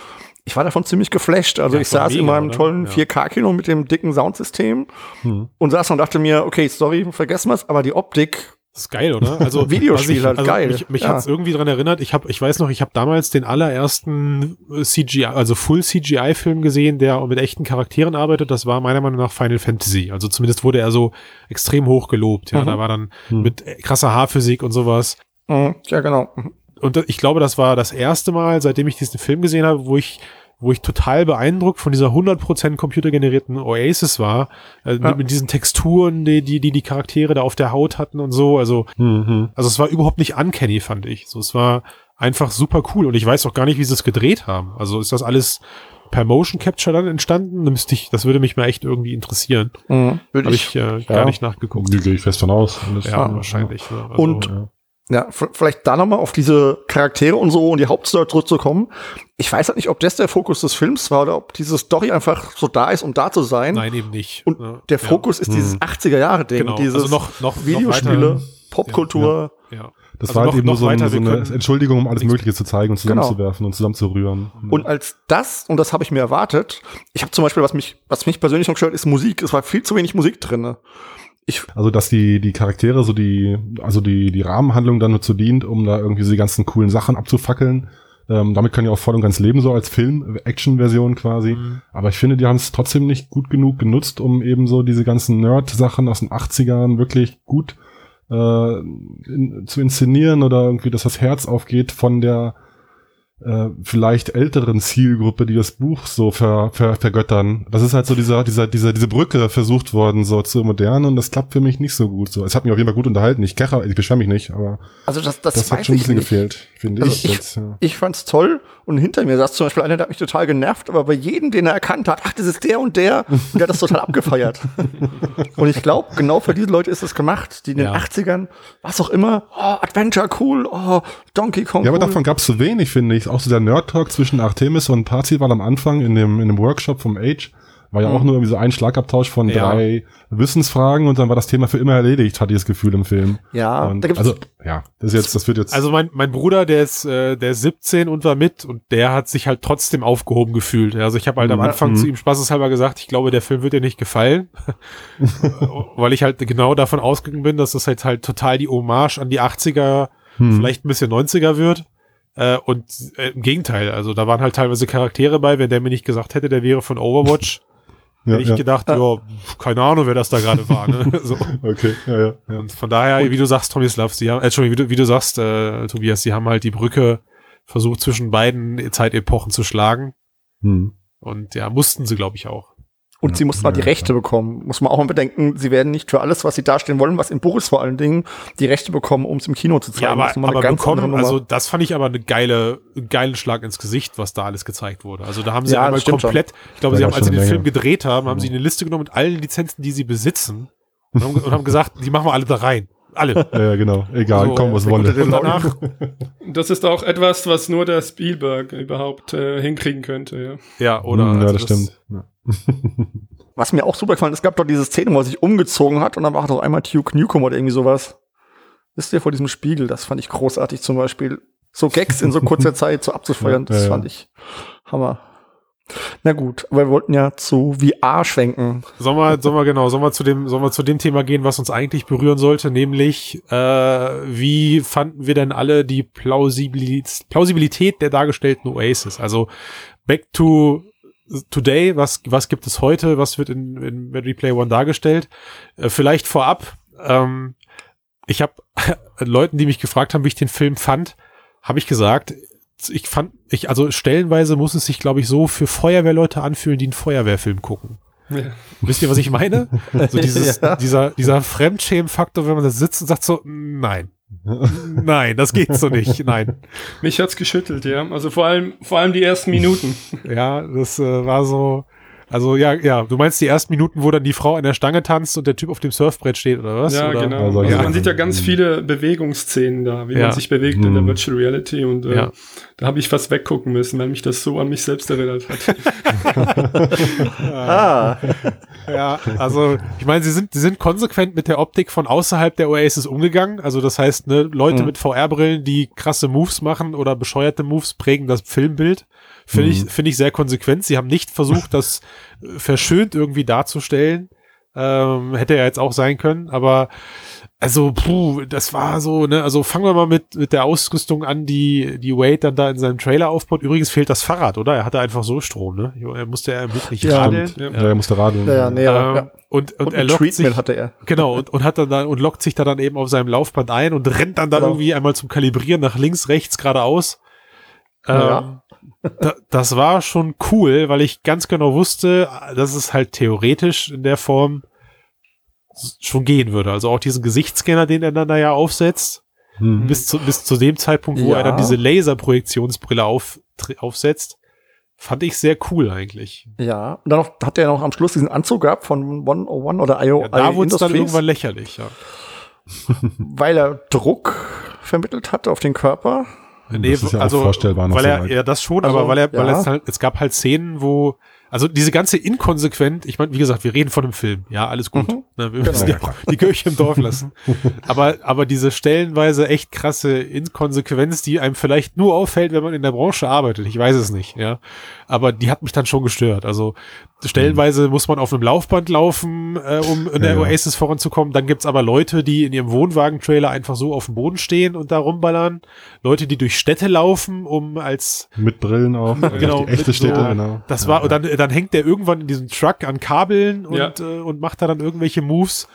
Speaker 3: ich war davon ziemlich geflasht. Also
Speaker 1: Ja,
Speaker 3: ich saß in
Speaker 1: mega,
Speaker 3: meinem
Speaker 1: oder?
Speaker 3: tollen
Speaker 1: Ja.
Speaker 3: 4K-Kino mit dem dicken Soundsystem
Speaker 2: Hm.
Speaker 3: und saß und dachte mir, okay, Story, vergessen wir's, aber die Optik,
Speaker 1: Das ist geil, oder? Also
Speaker 3: Videospiel
Speaker 1: ich,
Speaker 3: halt,
Speaker 1: also
Speaker 3: geil.
Speaker 1: Mich, mich
Speaker 3: Ja.
Speaker 1: hat's irgendwie dran erinnert. Ich habe, ich weiß noch, ich habe damals den allerersten äh, CGI, also Full CGI Film gesehen, der mit echten Charakteren arbeitet. Das war meiner Meinung nach Final Fantasy. Also zumindest wurde er so extrem hoch gelobt. Ja,
Speaker 3: Mhm.
Speaker 1: da war dann
Speaker 2: Hm.
Speaker 1: mit äh, krasser Haarphysik und sowas.
Speaker 3: mh, ja genau. Mhm.
Speaker 1: Und ich glaube, das war das erste Mal, seitdem ich diesen Film gesehen habe, wo ich wo ich total beeindruckt von dieser 100% computergenerierten Oasis war, äh,
Speaker 3: Ja.
Speaker 1: mit, mit diesen Texturen, die, die die die Charaktere da auf der Haut hatten und so. Also
Speaker 2: Mhm.
Speaker 1: also es war überhaupt nicht uncanny, fand ich. So, es war einfach super cool und ich weiß auch gar nicht, wie sie es gedreht haben. Also ist das alles per Motion Capture dann entstanden? Da müsste ich, das würde mich mal echt irgendwie interessieren.
Speaker 3: Mhm. Würde
Speaker 1: Habe
Speaker 3: ich,
Speaker 1: ich äh,
Speaker 2: ja.
Speaker 1: gar nicht nachgeguckt.
Speaker 2: Gehe gehe ich fest von aus. Das-
Speaker 1: Ja, wahrscheinlich. Ja. Also,
Speaker 3: Und-
Speaker 2: Ja.
Speaker 3: Ja, vielleicht da nochmal auf diese Charaktere und so und die Hauptstory zurückzukommen. Ich weiß halt nicht, ob das der Fokus des Films war oder ob diese Story einfach so da ist, um da zu sein.
Speaker 1: nein, eben nicht.
Speaker 3: Und
Speaker 1: Ja,
Speaker 3: der
Speaker 1: ja.
Speaker 3: Fokus ist dieses 80er-Jahre-Ding,
Speaker 1: Genau,
Speaker 3: dieses
Speaker 1: also noch, noch, noch
Speaker 3: Videospiele,
Speaker 1: weiter-
Speaker 3: Popkultur.
Speaker 1: Ja.
Speaker 2: Das
Speaker 1: Also
Speaker 2: war
Speaker 1: noch-
Speaker 2: halt eben nur
Speaker 1: noch
Speaker 2: so,
Speaker 1: weiter,
Speaker 2: so eine Entschuldigung, um alles Mögliche zu zeigen und
Speaker 3: Genau.
Speaker 2: zusammenzuwerfen und zusammenzurühren.
Speaker 3: Und als das, und das habe ich mir erwartet, ich habe zum Beispiel, was mich, was mich persönlich noch gestört, ist Musik. Es war viel zu wenig Musik drinne. Ich,
Speaker 2: Also, dass die, die Charaktere so die, also die, die Rahmenhandlung dann dazu dient, um da irgendwie diese ganzen coolen Sachen abzufackeln. Ähm, damit kann ja auch voll und ganz leben, so als Film-Action-Version quasi.
Speaker 1: Mhm.
Speaker 2: Aber ich finde, die haben es trotzdem nicht gut genug genutzt, um eben so diese ganzen Nerd-Sachen aus den 80ern wirklich gut äh, in, zu inszenieren oder irgendwie, dass das Herz aufgeht von der äh, vielleicht älteren Zielgruppe, die das Buch so ver, ver, vergöttern. Das ist halt so dieser, dieser, dieser, diese Brücke versucht worden, so zu modern und das klappt für mich nicht so gut. So, es hat mich auf jeden Fall gut unterhalten. Ich kecher, ich beschwere mich nicht, aber
Speaker 3: also das, das,
Speaker 2: das,
Speaker 3: weiß
Speaker 2: hat schon ein
Speaker 3: ich
Speaker 2: bisschen
Speaker 3: nicht.
Speaker 2: gefehlt, finde
Speaker 3: Also
Speaker 2: ich.
Speaker 3: ich-
Speaker 2: jetzt, ja.
Speaker 3: Ich fand's toll und hinter mir saß zum Beispiel einer, der hat mich total genervt, aber bei jedem, den er erkannt hat, ach, das ist der und der, und der hat das total abgefeiert. Und ich glaube, genau für diese Leute ist es gemacht, die in den
Speaker 1: Ja.
Speaker 3: 80ern, was auch immer, oh, Adventure cool, oh, Donkey Kong
Speaker 2: Ja, aber
Speaker 3: cool.
Speaker 2: davon gab es zu wenig, finde ich. Auch so der Nerd-Talk zwischen Artemis und Parzival am Anfang in dem, in dem Workshop vom Age war ja auch nur irgendwie so ein Schlagabtausch von
Speaker 1: Ja.
Speaker 2: drei Wissensfragen und dann war das Thema für immer erledigt, hatte ich das Gefühl im Film.
Speaker 3: ja,
Speaker 2: Und
Speaker 3: da gibt's
Speaker 2: also, ja, das ist jetzt, das wird jetzt.
Speaker 1: Also mein, mein Bruder, der ist, äh, der ist 17 und war mit und der hat sich halt trotzdem aufgehoben gefühlt. Also ich habe halt am
Speaker 2: Ja,
Speaker 1: Anfang
Speaker 2: mhm.
Speaker 1: zu ihm spaßeshalber gesagt, ich glaube, der Film wird dir nicht gefallen, weil ich halt genau davon ausgegangen bin, dass das halt halt total die Hommage an die 80er,
Speaker 2: hm.
Speaker 1: vielleicht ein bisschen 90er wird. Äh, und äh, im Gegenteil, also da waren halt teilweise Charaktere bei, wenn der mir nicht gesagt hätte, der wäre von Overwatch,
Speaker 2: ja,
Speaker 1: hätte ich
Speaker 2: ja.
Speaker 1: gedacht, ja, keine Ahnung, wer das da gerade war. Ne? so.
Speaker 2: Okay, ja, ja. ja.
Speaker 1: Und von daher, wie du sagst, Tomislav, sie haben, äh, Entschuldigung, wie du, wie du sagst, äh, Tobias, sie haben halt die Brücke versucht, zwischen beiden Zeitepochen zu schlagen.
Speaker 2: Hm.
Speaker 1: Und ja, mussten sie, glaube ich, auch.
Speaker 3: Und sie mussten halt die
Speaker 2: Ja,
Speaker 3: Rechte bekommen. Muss man auch mal bedenken, sie werden nicht für alles, was sie darstellen wollen, was in Boris vor allen Dingen, die Rechte bekommen, um es im Kino zu zeigen.
Speaker 1: Ja, aber,
Speaker 3: Das
Speaker 1: aber bekommen, also das fand ich aber eine geile, einen geilen Schlag ins Gesicht, was da alles gezeigt wurde. Also da haben sie
Speaker 3: Ja,
Speaker 1: einmal komplett, ich glaube, sie haben, als sie
Speaker 2: schon
Speaker 1: den
Speaker 2: eine
Speaker 1: Film gedreht haben, haben sie eine Liste genommen mit allen Lizenzen, die sie besitzen und haben, und haben gesagt, die machen wir alle da rein. Alle.
Speaker 2: Ja, genau. Egal,
Speaker 1: So,
Speaker 2: komm, was wolle.
Speaker 1: danach,
Speaker 4: Das ist auch etwas, was nur der Spielberg überhaupt äh, hinkriegen könnte. Ja.
Speaker 1: ja, oder?
Speaker 2: Hm, ja,
Speaker 1: also
Speaker 2: das stimmt. Ja.
Speaker 3: Was mir auch super gefallen ist, es gab doch diese Szene, wo er sich umgezogen hat und dann war doch einmal Duke Nukem oder irgendwie sowas. Wisst ihr, vor diesem Spiegel, das fand ich großartig zum Beispiel. So Gags in so kurzer Zeit so abzufeuern,
Speaker 2: Ja,
Speaker 3: das
Speaker 2: ja.
Speaker 3: fand ich Hammer. Na gut, aber wir wollten ja zu VR schwenken.
Speaker 1: Sollen wir, sollen wir genau, sollen wir zu dem, sollen wir zu dem Thema gehen, was uns eigentlich berühren sollte, nämlich äh, wie fanden wir denn alle die Plausibilität, Plausibilität der dargestellten Oasis? Also back to today, was was gibt es heute, was wird in, in Ready One dargestellt? Äh, vielleicht vorab, ähm, ich habe Leuten, die mich gefragt haben, wie ich den Film fand, habe ich gesagt, ich fand, ich, also stellenweise muss es sich, glaube ich, so für Feuerwehrleute anfühlen, die einen Feuerwehrfilm gucken.
Speaker 4: Ja.
Speaker 1: Wisst ihr, was ich meine? So dieses,
Speaker 3: Ja.
Speaker 1: dieser, dieser Fremdschämen-Faktor, wenn man da sitzt und sagt so, nein. Nein, das geht so nicht. Nein.
Speaker 4: Mich hat's geschüttelt, ja. Also vor allem, vor allem die ersten Minuten.
Speaker 1: Ja, das äh, war so. Also ja, ja, du meinst die ersten Minuten, wo dann die Frau an der Stange tanzt und der Typ auf dem Surfbrett steht, oder was?
Speaker 4: Ja,
Speaker 1: oder?
Speaker 4: genau.
Speaker 2: Also,
Speaker 4: Also,
Speaker 2: ja.
Speaker 4: man sieht ja ganz viele Bewegungsszenen da, wie
Speaker 1: Ja.
Speaker 4: man sich bewegt in der
Speaker 2: Mhm.
Speaker 4: Virtual Reality und äh,
Speaker 1: Ja.
Speaker 4: da habe ich fast weggucken müssen, weil mich das so an mich selbst erinnert hat.
Speaker 3: Ah,
Speaker 1: Ja, also ich meine, sie sind, sie sind konsequent mit der Optik von außerhalb der Oasis umgegangen. Also das heißt, ne, Leute
Speaker 3: Mhm.
Speaker 1: mit VR-Brillen, die krasse Moves machen oder bescheuerte Moves, prägen das Filmbild. Finde ich, finde ich sehr konsequent. Sie haben nicht versucht, das verschönt irgendwie darzustellen. Ähm, hätte ja jetzt auch sein können, aber also, puh, das war so, ne, also fangen wir mal mit, mit der Ausrüstung an, die, die Wade dann da in seinem Trailer aufbaut. Übrigens fehlt das Fahrrad, oder? Er hatte einfach so Strom, ne? Er musste ja wirklich
Speaker 3: Ja.
Speaker 1: radeln.
Speaker 2: Ja, er musste radeln.
Speaker 3: ja, ja, nee,
Speaker 1: Ähm,
Speaker 3: ja.
Speaker 1: Und, und,
Speaker 3: Und,
Speaker 1: er lockt
Speaker 3: Treatment
Speaker 1: sich,
Speaker 3: hatte er.
Speaker 1: genau, und, und hat dann, dann und lockt sich da dann eben auf seinem Laufband ein und rennt dann da
Speaker 3: Genau.
Speaker 1: irgendwie einmal zum Kalibrieren nach links, rechts, geradeaus. Ähm,
Speaker 3: Ja.
Speaker 1: Da, das war schon cool, weil ich ganz genau wusste, dass es halt theoretisch in der Form schon gehen würde. Also auch diesen Gesichtsscanner, den er dann da ja aufsetzt,
Speaker 2: Hm.
Speaker 1: bis zu, bis zu dem Zeitpunkt, wo
Speaker 3: Ja.
Speaker 1: er dann diese Laserprojektionsbrille auf, aufsetzt, fand ich sehr cool eigentlich.
Speaker 3: Ja, und dann noch, hat er noch am Schluss diesen Anzug gehabt von 101 oder IO,
Speaker 1: Ja, da wurde es dann irgendwann lächerlich, ja.
Speaker 3: weil er Druck vermittelt hat auf den Körper.
Speaker 1: Nee,
Speaker 2: Das ist ja auch
Speaker 1: also,
Speaker 2: vorstellbar noch
Speaker 1: weil
Speaker 2: so
Speaker 1: er,
Speaker 2: weit.
Speaker 1: ja, das schon,
Speaker 3: Also,
Speaker 1: aber weil er, weil
Speaker 3: ja.
Speaker 1: es halt, es gab halt Szenen, wo, also diese ganze inkonsequent, ich meine, wie gesagt, wir reden von einem Film, ja, alles gut.
Speaker 3: Mhm.
Speaker 1: Ne, wir
Speaker 3: Genau.
Speaker 1: müssen ja auch die Kirche im Dorf lassen. aber, aber diese stellenweise echt krasse Inkonsequenz, die einem vielleicht nur auffällt, wenn man in der Branche arbeitet, ich weiß es nicht, ja. Aber die hat mich dann schon gestört. Also stellenweise muss man auf einem Laufband laufen, äh, um in der
Speaker 2: Ja, ja.
Speaker 1: Oasis voranzukommen. Dann gibt's aber Leute, die in ihrem Wohnwagen-Trailer einfach so auf dem Boden stehen und da rumballern. Leute, die durch Städte laufen, um als
Speaker 2: Mit Brillen auch.
Speaker 1: Genau,
Speaker 2: Die echte
Speaker 1: mit
Speaker 2: Städte,
Speaker 1: so-
Speaker 2: genau.
Speaker 1: das
Speaker 2: Ja,
Speaker 1: war,
Speaker 2: ja.
Speaker 1: und dann, dann hängt der irgendwann in diesem Truck an Kabeln und,
Speaker 4: Ja.
Speaker 1: äh, und macht da dann irgendwelche Moves.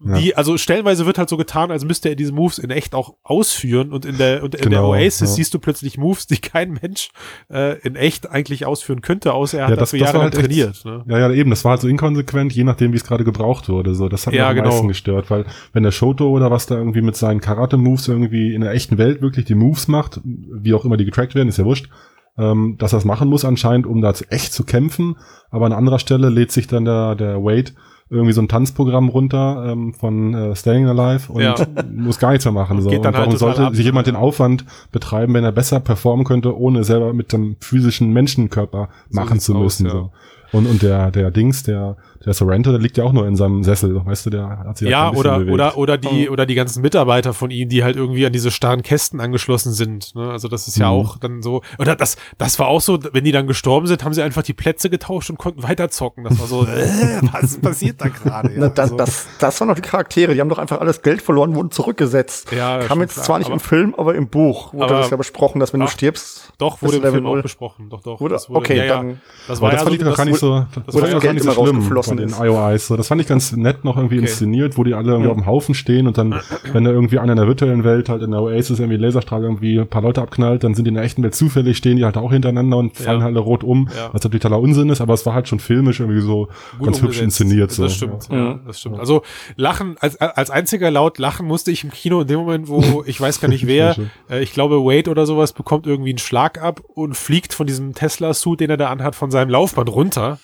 Speaker 1: Die, also stellenweise wird halt so getan, als müsste er diese Moves in echt auch ausführen und in der, und in
Speaker 2: Genau,
Speaker 1: der Oasis
Speaker 2: ja.
Speaker 1: siehst du plötzlich Moves, die kein Mensch äh, in echt eigentlich ausführen könnte, außer er hat
Speaker 2: Ja, das-
Speaker 1: dafür jahrelang
Speaker 2: halt echt-
Speaker 1: trainiert. Ne?
Speaker 2: Ja, ja, eben, das war halt so inkonsequent, je nachdem, wie es gerade gebraucht wurde. So, das hat
Speaker 1: Ja,
Speaker 2: mich am
Speaker 1: genau.
Speaker 2: meisten gestört, weil wenn der Shoto oder was da irgendwie mit seinen Karate-Moves irgendwie in der echten Welt wirklich die Moves macht, wie auch immer die getrackt werden, ist ja wurscht, ähm, dass er das machen muss anscheinend, um da zu- echt zu kämpfen. Aber an anderer Stelle lädt sich dann der, der Wade irgendwie so ein Tanzprogramm runter ähm, von äh, Staying Alive und
Speaker 1: Ja.
Speaker 2: muss gar nichts mehr machen. So.
Speaker 1: geht dann
Speaker 2: und warum
Speaker 1: halt
Speaker 2: sollte
Speaker 1: ab.
Speaker 2: sich jemand den Aufwand betreiben, wenn er besser performen könnte, ohne selber mit dem physischen Menschenkörper
Speaker 1: So
Speaker 2: machen
Speaker 1: sieht's
Speaker 2: zu
Speaker 1: aus,
Speaker 2: müssen?
Speaker 1: ja.
Speaker 2: so. Und, und der, der Dings, der, der Sorrento, der liegt ja auch nur in seinem Sessel, weißt du, der hat sich
Speaker 1: Ja,
Speaker 2: bisschen
Speaker 1: oder,
Speaker 2: bewegt.
Speaker 1: oder, oder die, oder die ganzen Mitarbeiter von ihm, die halt irgendwie an diese starren Kästen angeschlossen sind. Ne? Also das ist ja
Speaker 2: Mhm.
Speaker 1: auch dann so, oder das, das war auch so, wenn die dann gestorben sind, haben sie einfach die Plätze getauscht und konnten weiter zocken. Das war so, äh, was passiert da gerade? Ja,
Speaker 3: das,
Speaker 1: also,
Speaker 3: das, das waren doch die Charaktere, die haben doch einfach alles Geld verloren, wurden zurückgesetzt.
Speaker 1: Ja,
Speaker 3: Kam jetzt
Speaker 1: klar,
Speaker 3: zwar nicht
Speaker 1: aber-
Speaker 3: im Film, aber im Buch wurde
Speaker 1: Aber-
Speaker 3: das ja besprochen, dass wenn du
Speaker 1: Ach,
Speaker 3: stirbst,
Speaker 1: doch, wurde
Speaker 3: du
Speaker 1: im
Speaker 3: Level
Speaker 1: Film auch
Speaker 3: null.
Speaker 1: besprochen. Doch, doch.
Speaker 3: Wurde-
Speaker 1: das wurde,
Speaker 3: okay,
Speaker 1: ja, ja.
Speaker 3: dann-
Speaker 1: Das war
Speaker 2: das
Speaker 1: ja so,
Speaker 2: ich doch gar
Speaker 1: das
Speaker 2: nicht so, das,
Speaker 3: das
Speaker 2: auch
Speaker 3: Geld
Speaker 2: nicht so schlimm den
Speaker 3: ist.
Speaker 2: IOIs. So, das fand ich ganz nett noch irgendwie
Speaker 1: Okay.
Speaker 2: inszeniert, wo die alle irgendwie
Speaker 3: Ja.
Speaker 2: auf dem Haufen stehen und dann, wenn da irgendwie einer in der virtuellen Welt halt in der Oasis irgendwie Laserstrahl irgendwie ein paar Leute abknallt, dann sind die in der echten Welt zufällig, stehen die halt auch hintereinander und fallen
Speaker 1: Ja.
Speaker 2: halt alle rot um,
Speaker 1: Ja.
Speaker 2: was natürlich totaler Unsinn ist, aber es war halt schon filmisch irgendwie so
Speaker 1: Gut
Speaker 2: ganz hübsch inszeniert. So.
Speaker 1: Das stimmt,
Speaker 3: Ja.
Speaker 1: das stimmt. Also lachen, als, als einziger laut lachen musste ich im Kino in dem Moment, wo, ich weiß gar nicht wer, äh, ich glaube Wade oder sowas bekommt irgendwie einen Schlag ab und fliegt von diesem Tesla-Suit, den er da anhat, von seinem Laufband runter.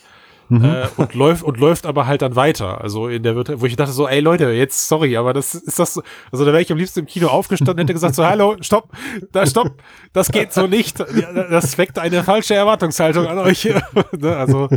Speaker 2: Mhm.
Speaker 1: Äh, und läuft und läuft aber halt dann weiter. Also in der Virtu- wo ich dachte so, ey Leute, jetzt sorry, aber das ist das. so- Also da wäre ich am liebsten im Kino aufgestanden, hätte gesagt so, hallo, stopp, da stopp, das geht so nicht. Das weckt eine falsche Erwartungshaltung an euch. Ne, also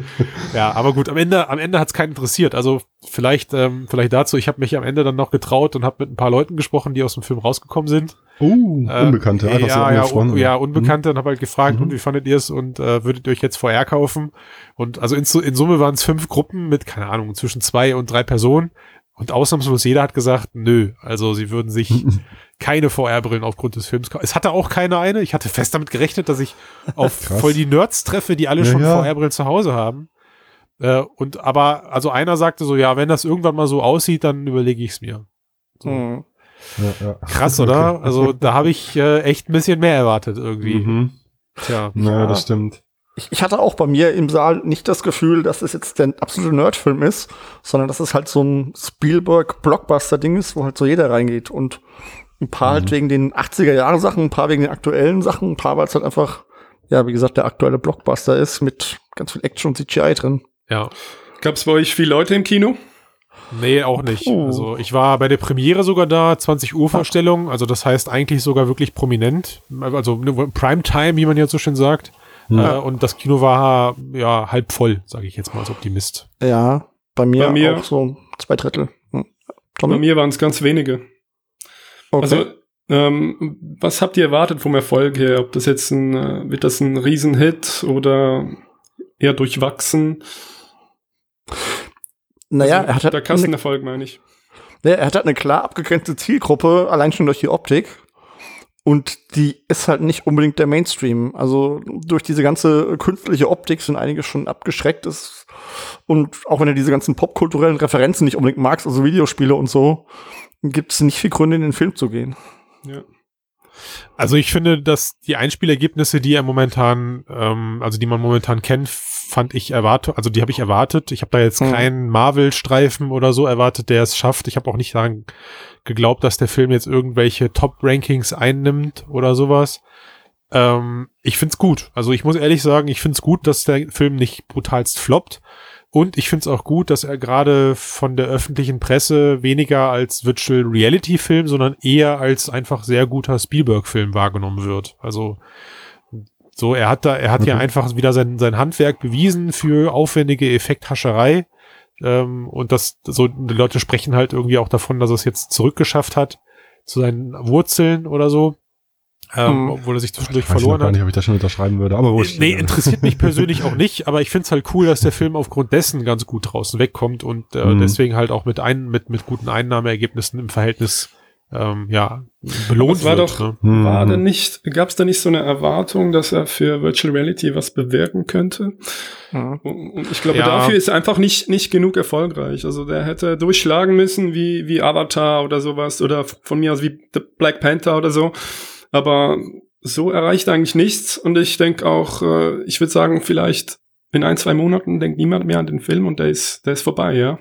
Speaker 1: ja, aber gut, am Ende, am Ende hat es keinen interessiert. Also vielleicht, ähm, vielleicht dazu. Ich habe mich am Ende dann noch getraut und habe mit ein paar Leuten gesprochen, die aus dem Film rausgekommen sind.
Speaker 2: Uh,
Speaker 1: Äh,
Speaker 2: Unbekannte, einfach so
Speaker 1: ja, ja,
Speaker 2: angesprochen.
Speaker 1: un, ja, Unbekannte und habe halt gefragt,
Speaker 2: Mhm.
Speaker 1: und wie fandet ihr es und äh, würdet ihr euch jetzt VR kaufen? Und also in, in Summe waren es fünf Gruppen mit, keine Ahnung, zwischen zwei und drei Personen. Und ausnahmslos jeder hat gesagt, nö, also sie würden sich keine VR-Brillen aufgrund des Films kaufen. Es hatte auch keine eine. Ich hatte fest damit gerechnet, dass ich auf voll die Nerds treffe, die alle
Speaker 2: Ja,
Speaker 1: schon
Speaker 2: ja.
Speaker 1: VR-Brillen zu Hause haben. Äh, und aber, also einer sagte so, ja, wenn das irgendwann mal so aussieht, dann überlege ich es mir. So.
Speaker 3: Mhm.
Speaker 2: Ja, ja.
Speaker 1: Krass, oder? Also da habe ich äh, echt ein bisschen mehr erwartet irgendwie.
Speaker 2: Mhm.
Speaker 1: Tja.
Speaker 2: Naja,
Speaker 3: Ja.
Speaker 2: das stimmt.
Speaker 3: Ich, ich hatte auch bei mir im Saal nicht das Gefühl, dass es jetzt der absolute Nerdfilm ist, sondern dass es halt so ein Spielberg-Blockbuster-Ding ist, wo halt so jeder reingeht. Und ein paar halt wegen den 80er-Jahre-Sachen, ein paar wegen den aktuellen Sachen, ein paar, weil es halt einfach, ja, wie gesagt, der aktuelle Blockbuster ist mit ganz viel Action und CGI drin.
Speaker 1: Ja.
Speaker 4: Gab es bei euch viele Leute im Kino?
Speaker 1: Nee, auch nicht.
Speaker 3: Oh.
Speaker 1: Also ich war bei der Premiere sogar da, 20 Uhr Vorstellung, also das heißt eigentlich sogar wirklich prominent, also Primetime, wie man jetzt so schön sagt.
Speaker 2: Ja.
Speaker 1: Äh, und das Kino war ja halb voll, sage ich jetzt mal als Optimist.
Speaker 3: Ja, bei mir,
Speaker 4: Bei mir-
Speaker 3: auch so zwei Drittel. Hm.
Speaker 4: Bei mir waren es ganz wenige.
Speaker 3: Okay.
Speaker 4: Also, ähm, was habt ihr erwartet vom Erfolg her? Ob das jetzt ein, äh, wird das ein Riesenhit oder eher durchwachsen?
Speaker 3: Naja,
Speaker 4: Also,
Speaker 3: er hat halt
Speaker 4: der
Speaker 3: eine,
Speaker 4: Kassenerfolg, meine ich.
Speaker 3: ja, er hat halt eine klar abgegrenzte Zielgruppe, allein schon durch die Optik. Und die ist halt nicht unbedingt der Mainstream. Also durch diese ganze künstliche Optik sind einige schon abgeschreckt. Ist. Und auch wenn du diese ganzen popkulturellen Referenzen nicht unbedingt magst, also Videospiele und so, gibt es nicht viel Gründe, in den Film zu gehen.
Speaker 4: Ja.
Speaker 1: Also ich finde, dass die Einspielergebnisse, die er momentan, ähm, also die man momentan kennt, fand ich erwartet, also die habe ich erwartet. Ich habe da jetzt
Speaker 3: Hm.
Speaker 1: keinen Marvel-Streifen oder so erwartet, der es schafft. Ich habe auch nicht daran geglaubt, dass der Film jetzt irgendwelche Top-Rankings einnimmt oder sowas. Ähm, ich find's gut. Also ich muss ehrlich sagen, ich find's gut, dass der Film nicht brutalst floppt. Und ich find's auch gut, dass er gerade von der öffentlichen Presse weniger als Virtual Reality Film, sondern eher als einfach sehr guter Spielberg Film wahrgenommen wird. Also so, er hat da, er hat ja
Speaker 2: Okay.
Speaker 1: einfach wieder sein, sein Handwerk bewiesen für aufwendige Effekthascherei. Ähm, und das, so, die Leute sprechen halt irgendwie auch davon, dass er es jetzt zurückgeschafft hat zu seinen Wurzeln oder so. Ähm,
Speaker 3: Mhm.
Speaker 1: obwohl er sich zwischendurch
Speaker 2: Weiß ich noch
Speaker 1: verloren hat.
Speaker 2: nicht, ob ich das schon unterschreiben würde, aber wurscht.
Speaker 1: Nee, interessiert mich persönlich auch nicht, aber ich find's halt cool, dass der Film aufgrund dessen ganz gut draußen wegkommt und äh,
Speaker 2: Mhm.
Speaker 1: deswegen halt auch mit, ein, mit, mit guten Einnahmeergebnissen im Verhältnis ähm, ja, belohnt
Speaker 4: war
Speaker 1: wird.
Speaker 4: doch-
Speaker 1: ne?
Speaker 2: Mhm.
Speaker 4: War da nicht, gab es da nicht so eine Erwartung, dass er für Virtual Reality was bewirken könnte?
Speaker 3: Mhm.
Speaker 4: Und ich glaube,
Speaker 1: Ja.
Speaker 4: dafür ist er einfach nicht, nicht genug erfolgreich. Also der hätte durchschlagen müssen wie, wie Avatar oder sowas oder von mir aus wie The Black Panther oder so. Aber so erreicht er eigentlich nichts. Und ich denke auch, äh, ich würde sagen, vielleicht in ein, zwei Monaten denkt niemand mehr an den Film und der ist, der ist vorbei, ja.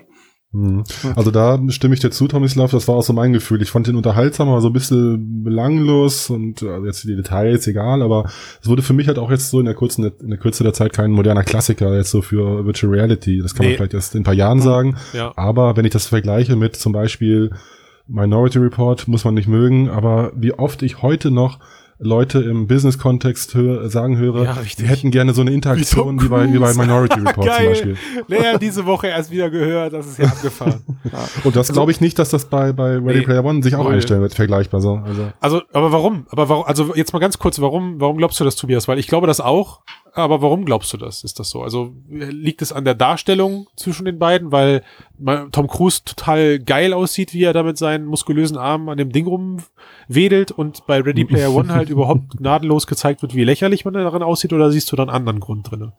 Speaker 2: Mhm. Also da stimme ich dir zu, Tomislav, das war auch so mein Gefühl. Ich fand den unterhaltsam, aber so ein bisschen belanglos und also jetzt die Details egal, aber es wurde für mich halt auch jetzt so in der kurzen, in der Kürze der Zeit kein moderner Klassiker jetzt so für Virtual Reality. Das kann
Speaker 1: Nee.
Speaker 2: man vielleicht erst in ein paar Jahren sagen.
Speaker 1: Ja.
Speaker 2: Aber wenn ich das vergleiche mit zum Beispiel Minority Report, muss man nicht mögen, aber wie oft ich heute noch Leute im Business-Kontext hör, sagen höre,
Speaker 1: Ja,
Speaker 2: die hätten gerne so eine Interaktion wie, bei, wie bei. Minority Report zum. Beispiel.
Speaker 1: Naja, diese Woche erst wieder gehört, das ist ja abgefahren.
Speaker 2: Und das glaube ich nicht, dass das bei, bei Ready
Speaker 1: Nee.
Speaker 2: Player One sich auch einstellen wird, vergleichbar so. Also,
Speaker 1: Also, aber warum? Aber warum? Also jetzt mal ganz kurz, warum? Warum glaubst du das, Tobias? Weil ich glaube das auch. Aber warum glaubst du das? Ist das so? Also liegt es an der Darstellung zwischen den beiden, weil Tom Cruise total geil aussieht, wie er da mit seinen muskulösen Armen an dem Ding rumwedelt und bei Ready Player One halt überhaupt gnadenlos gezeigt wird, wie lächerlich man darin aussieht, oder siehst du da einen anderen Grund drin?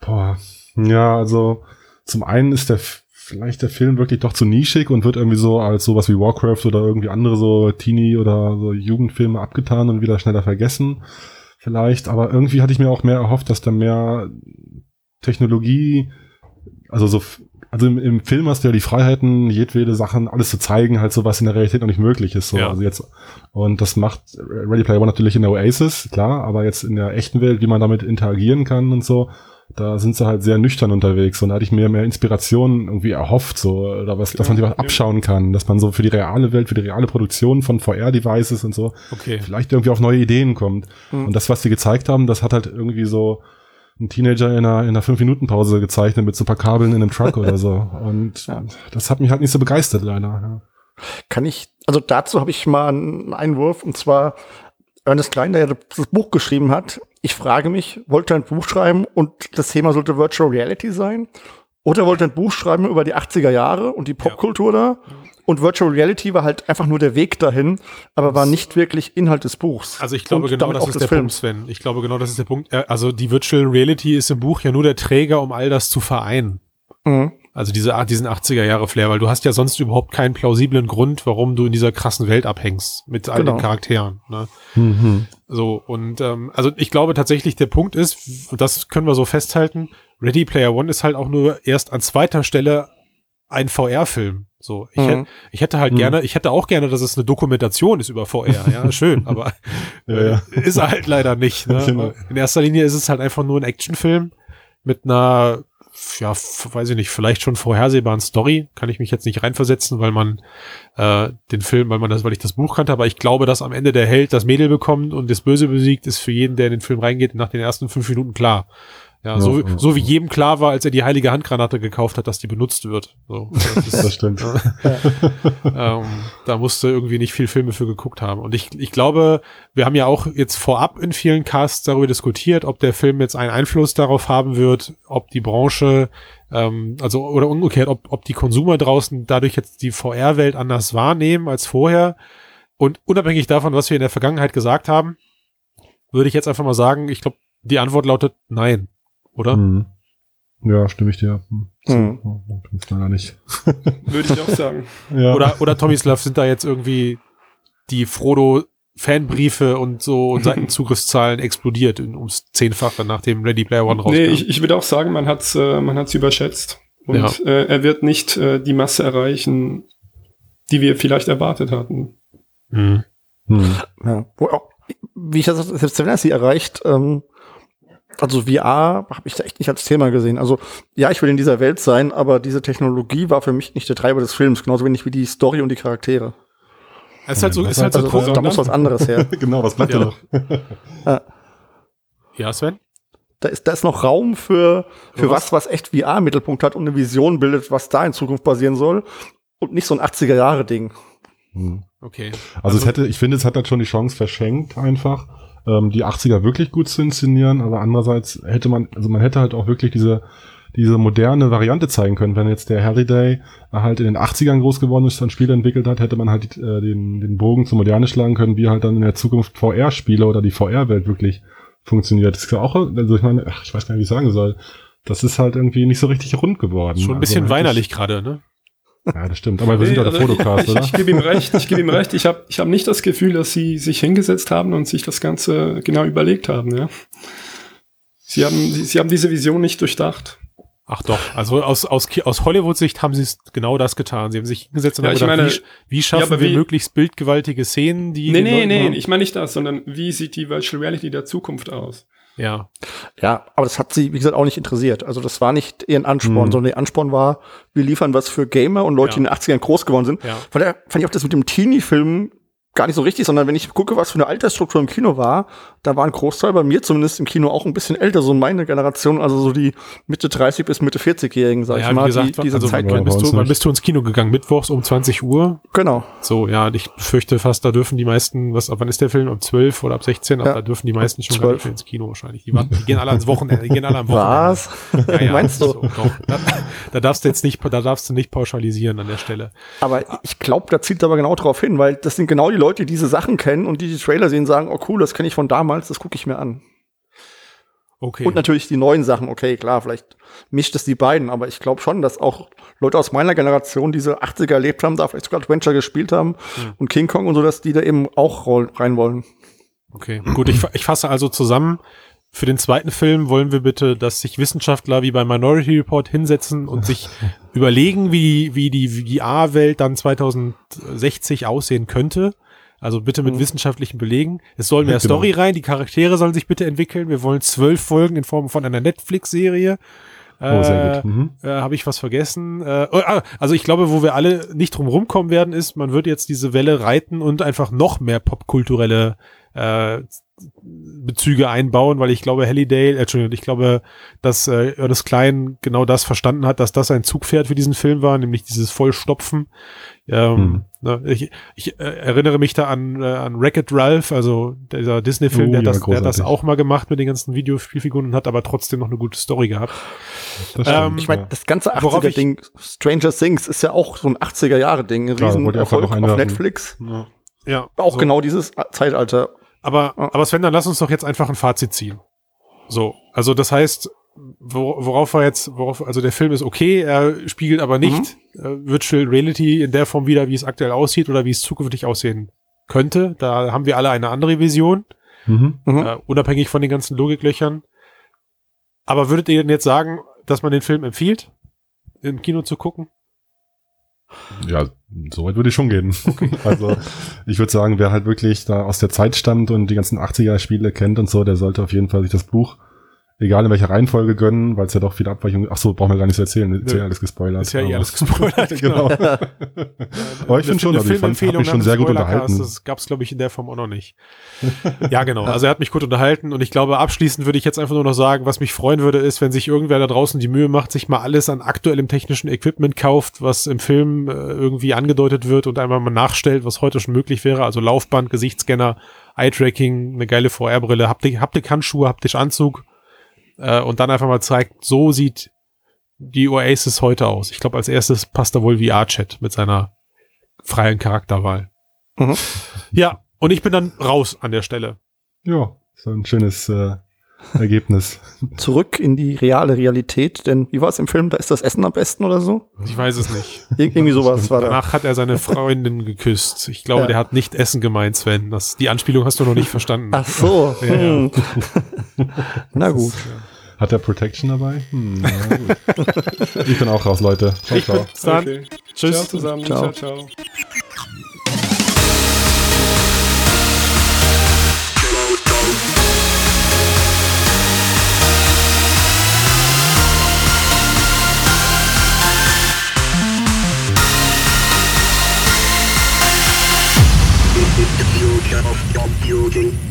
Speaker 2: boah, Ja, also zum einen ist der vielleicht der Film wirklich doch zu nischig und wird irgendwie so als sowas wie Warcraft oder irgendwie andere so Teenie oder so Jugendfilme abgetan und wieder schneller vergessen. Vielleicht, aber irgendwie hatte ich mir auch mehr erhofft, dass da mehr Technologie, also so, also im, im Film hast du ja die Freiheiten, jedwede Sachen, alles zu zeigen, halt so was in der Realität noch nicht möglich ist. So.
Speaker 1: Ja.
Speaker 2: Also jetzt, und das macht Ready Player One natürlich in der Oasis, klar, aber jetzt in der echten Welt, wie man damit interagieren kann und so, da sind sie halt sehr nüchtern unterwegs und da hatte ich mir mehr Inspiration irgendwie erhofft, so, oder was, dass man sich was abschauen kann, dass man so für die reale Welt, für die reale Produktion von VR-Devices und so,
Speaker 1: Okay.
Speaker 2: vielleicht irgendwie auf neue Ideen kommt.
Speaker 3: Mhm.
Speaker 2: Und das, was sie gezeigt haben, das hat halt irgendwie so ein Teenager in einer, in einer fünf Minuten Pause gezeichnet mit so ein paar Kabeln in einem Truck oder so. Und
Speaker 3: Ja.
Speaker 2: das hat mich halt nicht so begeistert, leider.
Speaker 3: Kann ich, also dazu habe ich mal einen Einwurf, und zwar Ernest Klein, der ja das Buch geschrieben hat. Ich frage mich, wollte er ein Buch schreiben und das Thema sollte Virtual Reality sein? Oder wollte er ein Buch schreiben über die 80er Jahre und die Popkultur da? Und Virtual Reality war halt einfach nur der Weg dahin, aber war nicht wirklich Inhalt des Buchs.
Speaker 1: Also ich glaube
Speaker 3: Und
Speaker 1: genau, das ist der Punkt,
Speaker 3: Films.
Speaker 1: Sven. Ich glaube genau, das ist der Punkt. Äh, Also die Virtual Reality ist im Buch ja nur der Träger, um all das zu vereinen.
Speaker 3: Mhm.
Speaker 1: Also diese Art, diesen 80er Jahre Flair, weil du hast ja sonst überhaupt keinen plausiblen Grund, warum du in dieser krassen Welt abhängst mit all
Speaker 3: Genau.
Speaker 1: den Charakteren. Ne?
Speaker 2: Mhm.
Speaker 1: So, und ähm, also ich glaube tatsächlich, der Punkt ist, und das können wir so festhalten, Ready Player One ist halt auch nur erst an zweiter Stelle ein VR-Film. So, ich,
Speaker 3: Mhm.
Speaker 1: hätte, ich hätte halt
Speaker 2: Mhm.
Speaker 1: gerne, ich hätte auch gerne, dass es eine Dokumentation ist über VR. Ja, schön, aber
Speaker 2: Ja, ja.
Speaker 1: äh, ist er halt leider nicht. Ne?
Speaker 2: Genau.
Speaker 1: In erster Linie ist es halt einfach nur ein Actionfilm mit einer, ja, weiß ich nicht, vielleicht schon vorhersehbaren Story. Kann ich mich jetzt nicht reinversetzen, weil man äh, den Film, weil man das, weil ich das Buch kannte, aber ich glaube, dass am Ende der Held das Mädel bekommt und das Böse besiegt, ist für jeden, der in den Film reingeht, nach den ersten fünf Minuten klar. Ja,
Speaker 2: Ja,
Speaker 1: so,
Speaker 2: ja.
Speaker 1: so wie jedem klar war, als er die heilige Handgranate gekauft hat, dass die benutzt wird. So, das ist,
Speaker 2: Das stimmt.
Speaker 1: ähm, da musste irgendwie nicht viel Filme für geguckt haben. Und ich, ich glaube, wir haben ja auch jetzt vorab in vielen Casts darüber diskutiert, ob der Film jetzt einen Einfluss darauf haben wird, ob die Branche, ähm, also oder umgekehrt, ob, ob die Konsumer draußen dadurch jetzt die VR-Welt anders wahrnehmen als vorher. Und unabhängig davon, was wir in der Vergangenheit gesagt haben, würde ich jetzt einfach mal sagen, ich glaube, die Antwort lautet nein, oder?
Speaker 2: Mhm. Ja, stimme ich dir. Hm.
Speaker 3: Mhm.
Speaker 2: So, Stimmt leider nicht.
Speaker 4: Würde ich auch sagen.
Speaker 2: Ja.
Speaker 1: Oder, oder Tommyslav sind da jetzt irgendwie die Frodo Fanbriefe und so und Seitenzugriffszahlen explodiert ums Zehnfache, nachdem Ready Player One rauskam.
Speaker 4: Nee, ich, ich würde auch sagen, man hat's, äh, man hat's überschätzt. Und
Speaker 1: Ja.
Speaker 4: äh, er wird nicht äh, die Masse erreichen, die wir vielleicht erwartet hatten.
Speaker 1: Mhm.
Speaker 2: Hm.
Speaker 3: Ja. Wo auch, wie ich das selbst wenn er sie erreicht, ähm, also VR habe ich da echt nicht als Thema gesehen. Also ja, ich will in dieser Welt sein, aber diese Technologie war für mich nicht der Treiber des Films, genauso wenig wie die Story und die Charaktere.
Speaker 1: Es ist halt so, ist halt so
Speaker 3: Also
Speaker 1: groß.
Speaker 3: da muss was anderes her.
Speaker 2: Genau, was bleibt
Speaker 1: Ja.
Speaker 2: da noch?
Speaker 1: Ja, Sven?
Speaker 3: Da ist, da ist noch Raum für, für
Speaker 1: Was?
Speaker 3: was, was echt VR im Mittelpunkt hat und eine Vision bildet, was da in Zukunft passieren soll. Und nicht so ein 80er-Jahre-Ding.
Speaker 2: Hm.
Speaker 1: Okay.
Speaker 2: Also, es hätte, ich finde, es hat halt schon die Chance verschenkt, einfach, ähm, die 80er wirklich gut zu inszenieren, aber andererseits hätte man, also man hätte halt auch wirklich diese, diese moderne Variante zeigen können. Wenn jetzt der Halliday halt in den 80ern groß geworden ist, ein Spiel entwickelt hat, hätte man halt äh, den, den Bogen zur Moderne schlagen können, wie halt dann in der Zukunft VR-Spiele oder die VR-Welt wirklich funktioniert. Das ist ja auch, also ich meine, ach, ich weiß gar nicht, wie ich sagen soll. Das ist halt irgendwie nicht so richtig rund geworden.
Speaker 1: Schon ein bisschen
Speaker 2: also,
Speaker 1: weinerlich gerade, ne?
Speaker 2: Ja, das stimmt. Aber wir sind ja der
Speaker 4: also,
Speaker 2: Fotocast,
Speaker 4: ich,
Speaker 2: oder?
Speaker 4: ich gebe ihm recht, ich gebe ihm recht. Ich habe ich hab nicht das Gefühl, dass sie sich hingesetzt haben und sich das Ganze genau überlegt haben. Ja. Sie, haben sie, sie haben diese Vision nicht durchdacht.
Speaker 1: Ach doch, also aus, aus, aus Hollywood-Sicht haben sie es genau das getan. Sie haben sich hingesetzt und
Speaker 4: Ja,
Speaker 1: haben
Speaker 4: ich
Speaker 1: gedacht,
Speaker 4: meine-
Speaker 1: wie, wie schaffen
Speaker 4: aber
Speaker 1: wir
Speaker 4: wie-
Speaker 1: möglichst bildgewaltige Szenen, die
Speaker 4: Nee, nee,
Speaker 1: Leuten
Speaker 4: nee,
Speaker 1: haben-
Speaker 4: ich meine nicht das, sondern wie sieht die Virtual Reality der Zukunft aus?
Speaker 1: Ja,
Speaker 3: Ja, aber das hat sie, wie gesagt, auch nicht interessiert. Also das war nicht ihr Ansporn,
Speaker 2: Mhm.
Speaker 3: sondern der Ansporn war, wir liefern was für Gamer und Leute,
Speaker 1: Ja.
Speaker 3: die in den 80ern groß geworden sind.
Speaker 1: ja.
Speaker 3: Von daher fand ich auch das mit dem Teenie-Film gar nicht so richtig, sondern wenn ich gucke, was für eine Altersstruktur im Kino war, da war ein Großteil bei mir zumindest im Kino auch ein bisschen älter, so meine Generation, also so die Mitte 30 bis Mitte 40-Jährigen, sag
Speaker 1: ja,
Speaker 3: ich mal,
Speaker 1: gesagt,
Speaker 3: die diese
Speaker 1: also,
Speaker 3: Zeit
Speaker 1: wann, bist du, wann
Speaker 2: nicht.
Speaker 1: bist du ins Kino gegangen? Mittwochs um 20 Uhr?
Speaker 3: Genau.
Speaker 1: So, ja, ich fürchte fast, da dürfen die meisten, was, ab wann ist der Film? Ab 12 oder ab 16? Aber
Speaker 3: Ja.
Speaker 1: da dürfen die meisten schon gar
Speaker 3: 12.
Speaker 1: nicht mehr ins Kino wahrscheinlich. Die, warten, die gehen alle ans Wochenende, die gehen alle am Wochenende.
Speaker 3: Was?
Speaker 1: Ja, ja,
Speaker 3: Meinst du?
Speaker 1: Doch. Da, da darfst du jetzt nicht, da darfst du nicht pauschalisieren an der Stelle.
Speaker 3: Aber ich glaube, da zielt aber genau drauf hin, weil das sind genau die Leute, die diese Sachen kennen und die die Trailer sehen, sagen, oh cool, das kenne ich von damals, das gucke ich mir an.
Speaker 1: Okay.
Speaker 3: Und natürlich die neuen Sachen, okay, klar, vielleicht mischt es die beiden, aber ich glaube schon, dass auch Leute aus meiner Generation diese 80er erlebt haben, da vielleicht sogar Adventure gespielt haben und King Kong und so, dass die da eben auch rein wollen.
Speaker 1: Okay, gut, ich, ich fasse also zusammen. Für den zweiten Film wollen wir bitte, dass sich Wissenschaftler wie bei Minority Report hinsetzen und sich überlegen, wie, wie die VR-Welt dann 2060 aussehen könnte. Also bitte mit wissenschaftlichen Belegen. Es soll mehr
Speaker 2: Genau.
Speaker 1: Story rein, die Charaktere sollen sich bitte entwickeln. Wir wollen zwölf Folgen in Form von einer Netflix-Serie.
Speaker 2: Oh, sehr gut. Mhm.
Speaker 1: Äh, Habe ich was vergessen? Äh, oh, ah, also ich glaube, wo wir alle nicht drum rumkommen werden, ist, man wird jetzt diese Welle reiten und einfach noch mehr popkulturelle äh, Bezüge einbauen, weil ich glaube, Halliday, äh, Entschuldigung, ich glaube, dass äh, Ernest Klein genau das verstanden hat, dass das ein Zugpferd für diesen Film war, nämlich dieses Vollstopfen. Ähm,
Speaker 2: Hm.
Speaker 1: ne, ich ich äh, erinnere mich da an, äh, an Wreck-It Ralph, also dieser Disney-Film,
Speaker 2: Oh,
Speaker 1: der,
Speaker 2: ja,
Speaker 1: das, der das auch mal gemacht mit den ganzen Videospielfiguren und hat aber trotzdem noch eine gute Story gehabt.
Speaker 2: Das
Speaker 1: Ähm,
Speaker 2: stimmt,
Speaker 3: Ich meine, das ganze
Speaker 1: Worauf ich-
Speaker 3: 80er-Ding, Stranger Things, ist ja auch so ein 80er-Jahre-Ding, ein
Speaker 2: Klar,
Speaker 3: riesen Erfolg
Speaker 2: noch
Speaker 3: auf. Netflix.
Speaker 2: Ja.
Speaker 1: Ja,
Speaker 3: Auch
Speaker 1: so.
Speaker 3: genau dieses Zeitalter.
Speaker 1: Aber, aber Sven, dann lass uns doch jetzt einfach ein Fazit ziehen. So, also das heißt, wo, worauf er jetzt, worauf, also der Film ist okay, er spiegelt aber nicht äh, Virtual Reality in der Form wieder, wie es aktuell aussieht oder wie es zukünftig aussehen könnte. Da haben wir alle eine andere Vision,
Speaker 2: Mhm.
Speaker 3: Mhm.
Speaker 1: äh, unabhängig von den ganzen Logiklöchern. Aber würdet ihr denn jetzt sagen, dass man den Film empfiehlt, im Kino zu gucken?
Speaker 2: Ja, so weit würde ich schon gehen. also ich würde sagen, wer halt wirklich da aus der Zeit stammt und die ganzen 80er-Spiele kennt und so, der sollte auf jeden Fall sich das Buch, egal in welcher Reihenfolge gönnen, weil es ja doch viele Abweichungen, ach so, brauchen wir gar nicht zu erzählen, ist ja alles gespoilert.
Speaker 1: Ist ja eh
Speaker 2: aber-
Speaker 1: alles gespoilert.
Speaker 2: genau. aber ich finde schon, also ich fand, hab mich schon sehr gut unterhalten.
Speaker 1: Das gab es, glaube ich, in der Form auch noch nicht. ja, genau. Also er hat mich gut unterhalten und ich glaube, abschließend würde ich jetzt einfach nur noch sagen, was mich freuen würde, ist, wenn sich irgendwer da draußen die Mühe macht, sich mal alles an aktuellem technischen Equipment kauft, was im Film äh, irgendwie angedeutet wird und einmal mal nachstellt, was heute schon möglich wäre. Also Laufband, Gesichtsscanner, Eye-Tracking, eine geile VR-Brille, Haptik, Haptik-Handschuhe, Haptisch-Anzug äh, und dann einfach mal zeigt, so sieht die Oasis heute aus. Ich glaube, als erstes passt da wohl VR-Chat mit seiner freien Charakterwahl.
Speaker 3: Mhm.
Speaker 1: Ja, und ich bin dann raus an der Stelle.
Speaker 2: Ja, so ein schönes äh, Ergebnis.
Speaker 3: Zurück in die reale Realität, denn wie war es im Film? Da ist das Essen am besten oder so?
Speaker 1: Ich weiß es nicht.
Speaker 3: Ir irgendwie sowas war da.
Speaker 1: Danach hat er seine Freundin geküsst. Ich glaube,
Speaker 3: Ja.
Speaker 1: der hat nicht Essen gemeint, Sven. Das, die Anspielung hast du noch nicht verstanden.
Speaker 3: Ach so.
Speaker 1: Ja, ja.
Speaker 3: Hm. Na gut.
Speaker 2: Hat er Protection dabei? Hm, na gut. ich bin auch raus, Leute. Ciao, ciao.
Speaker 1: bis dann.
Speaker 4: Okay.
Speaker 1: Tschüss.
Speaker 4: Ciao zusammen.
Speaker 3: Ciao.
Speaker 4: ciao. ciao.
Speaker 5: Computing.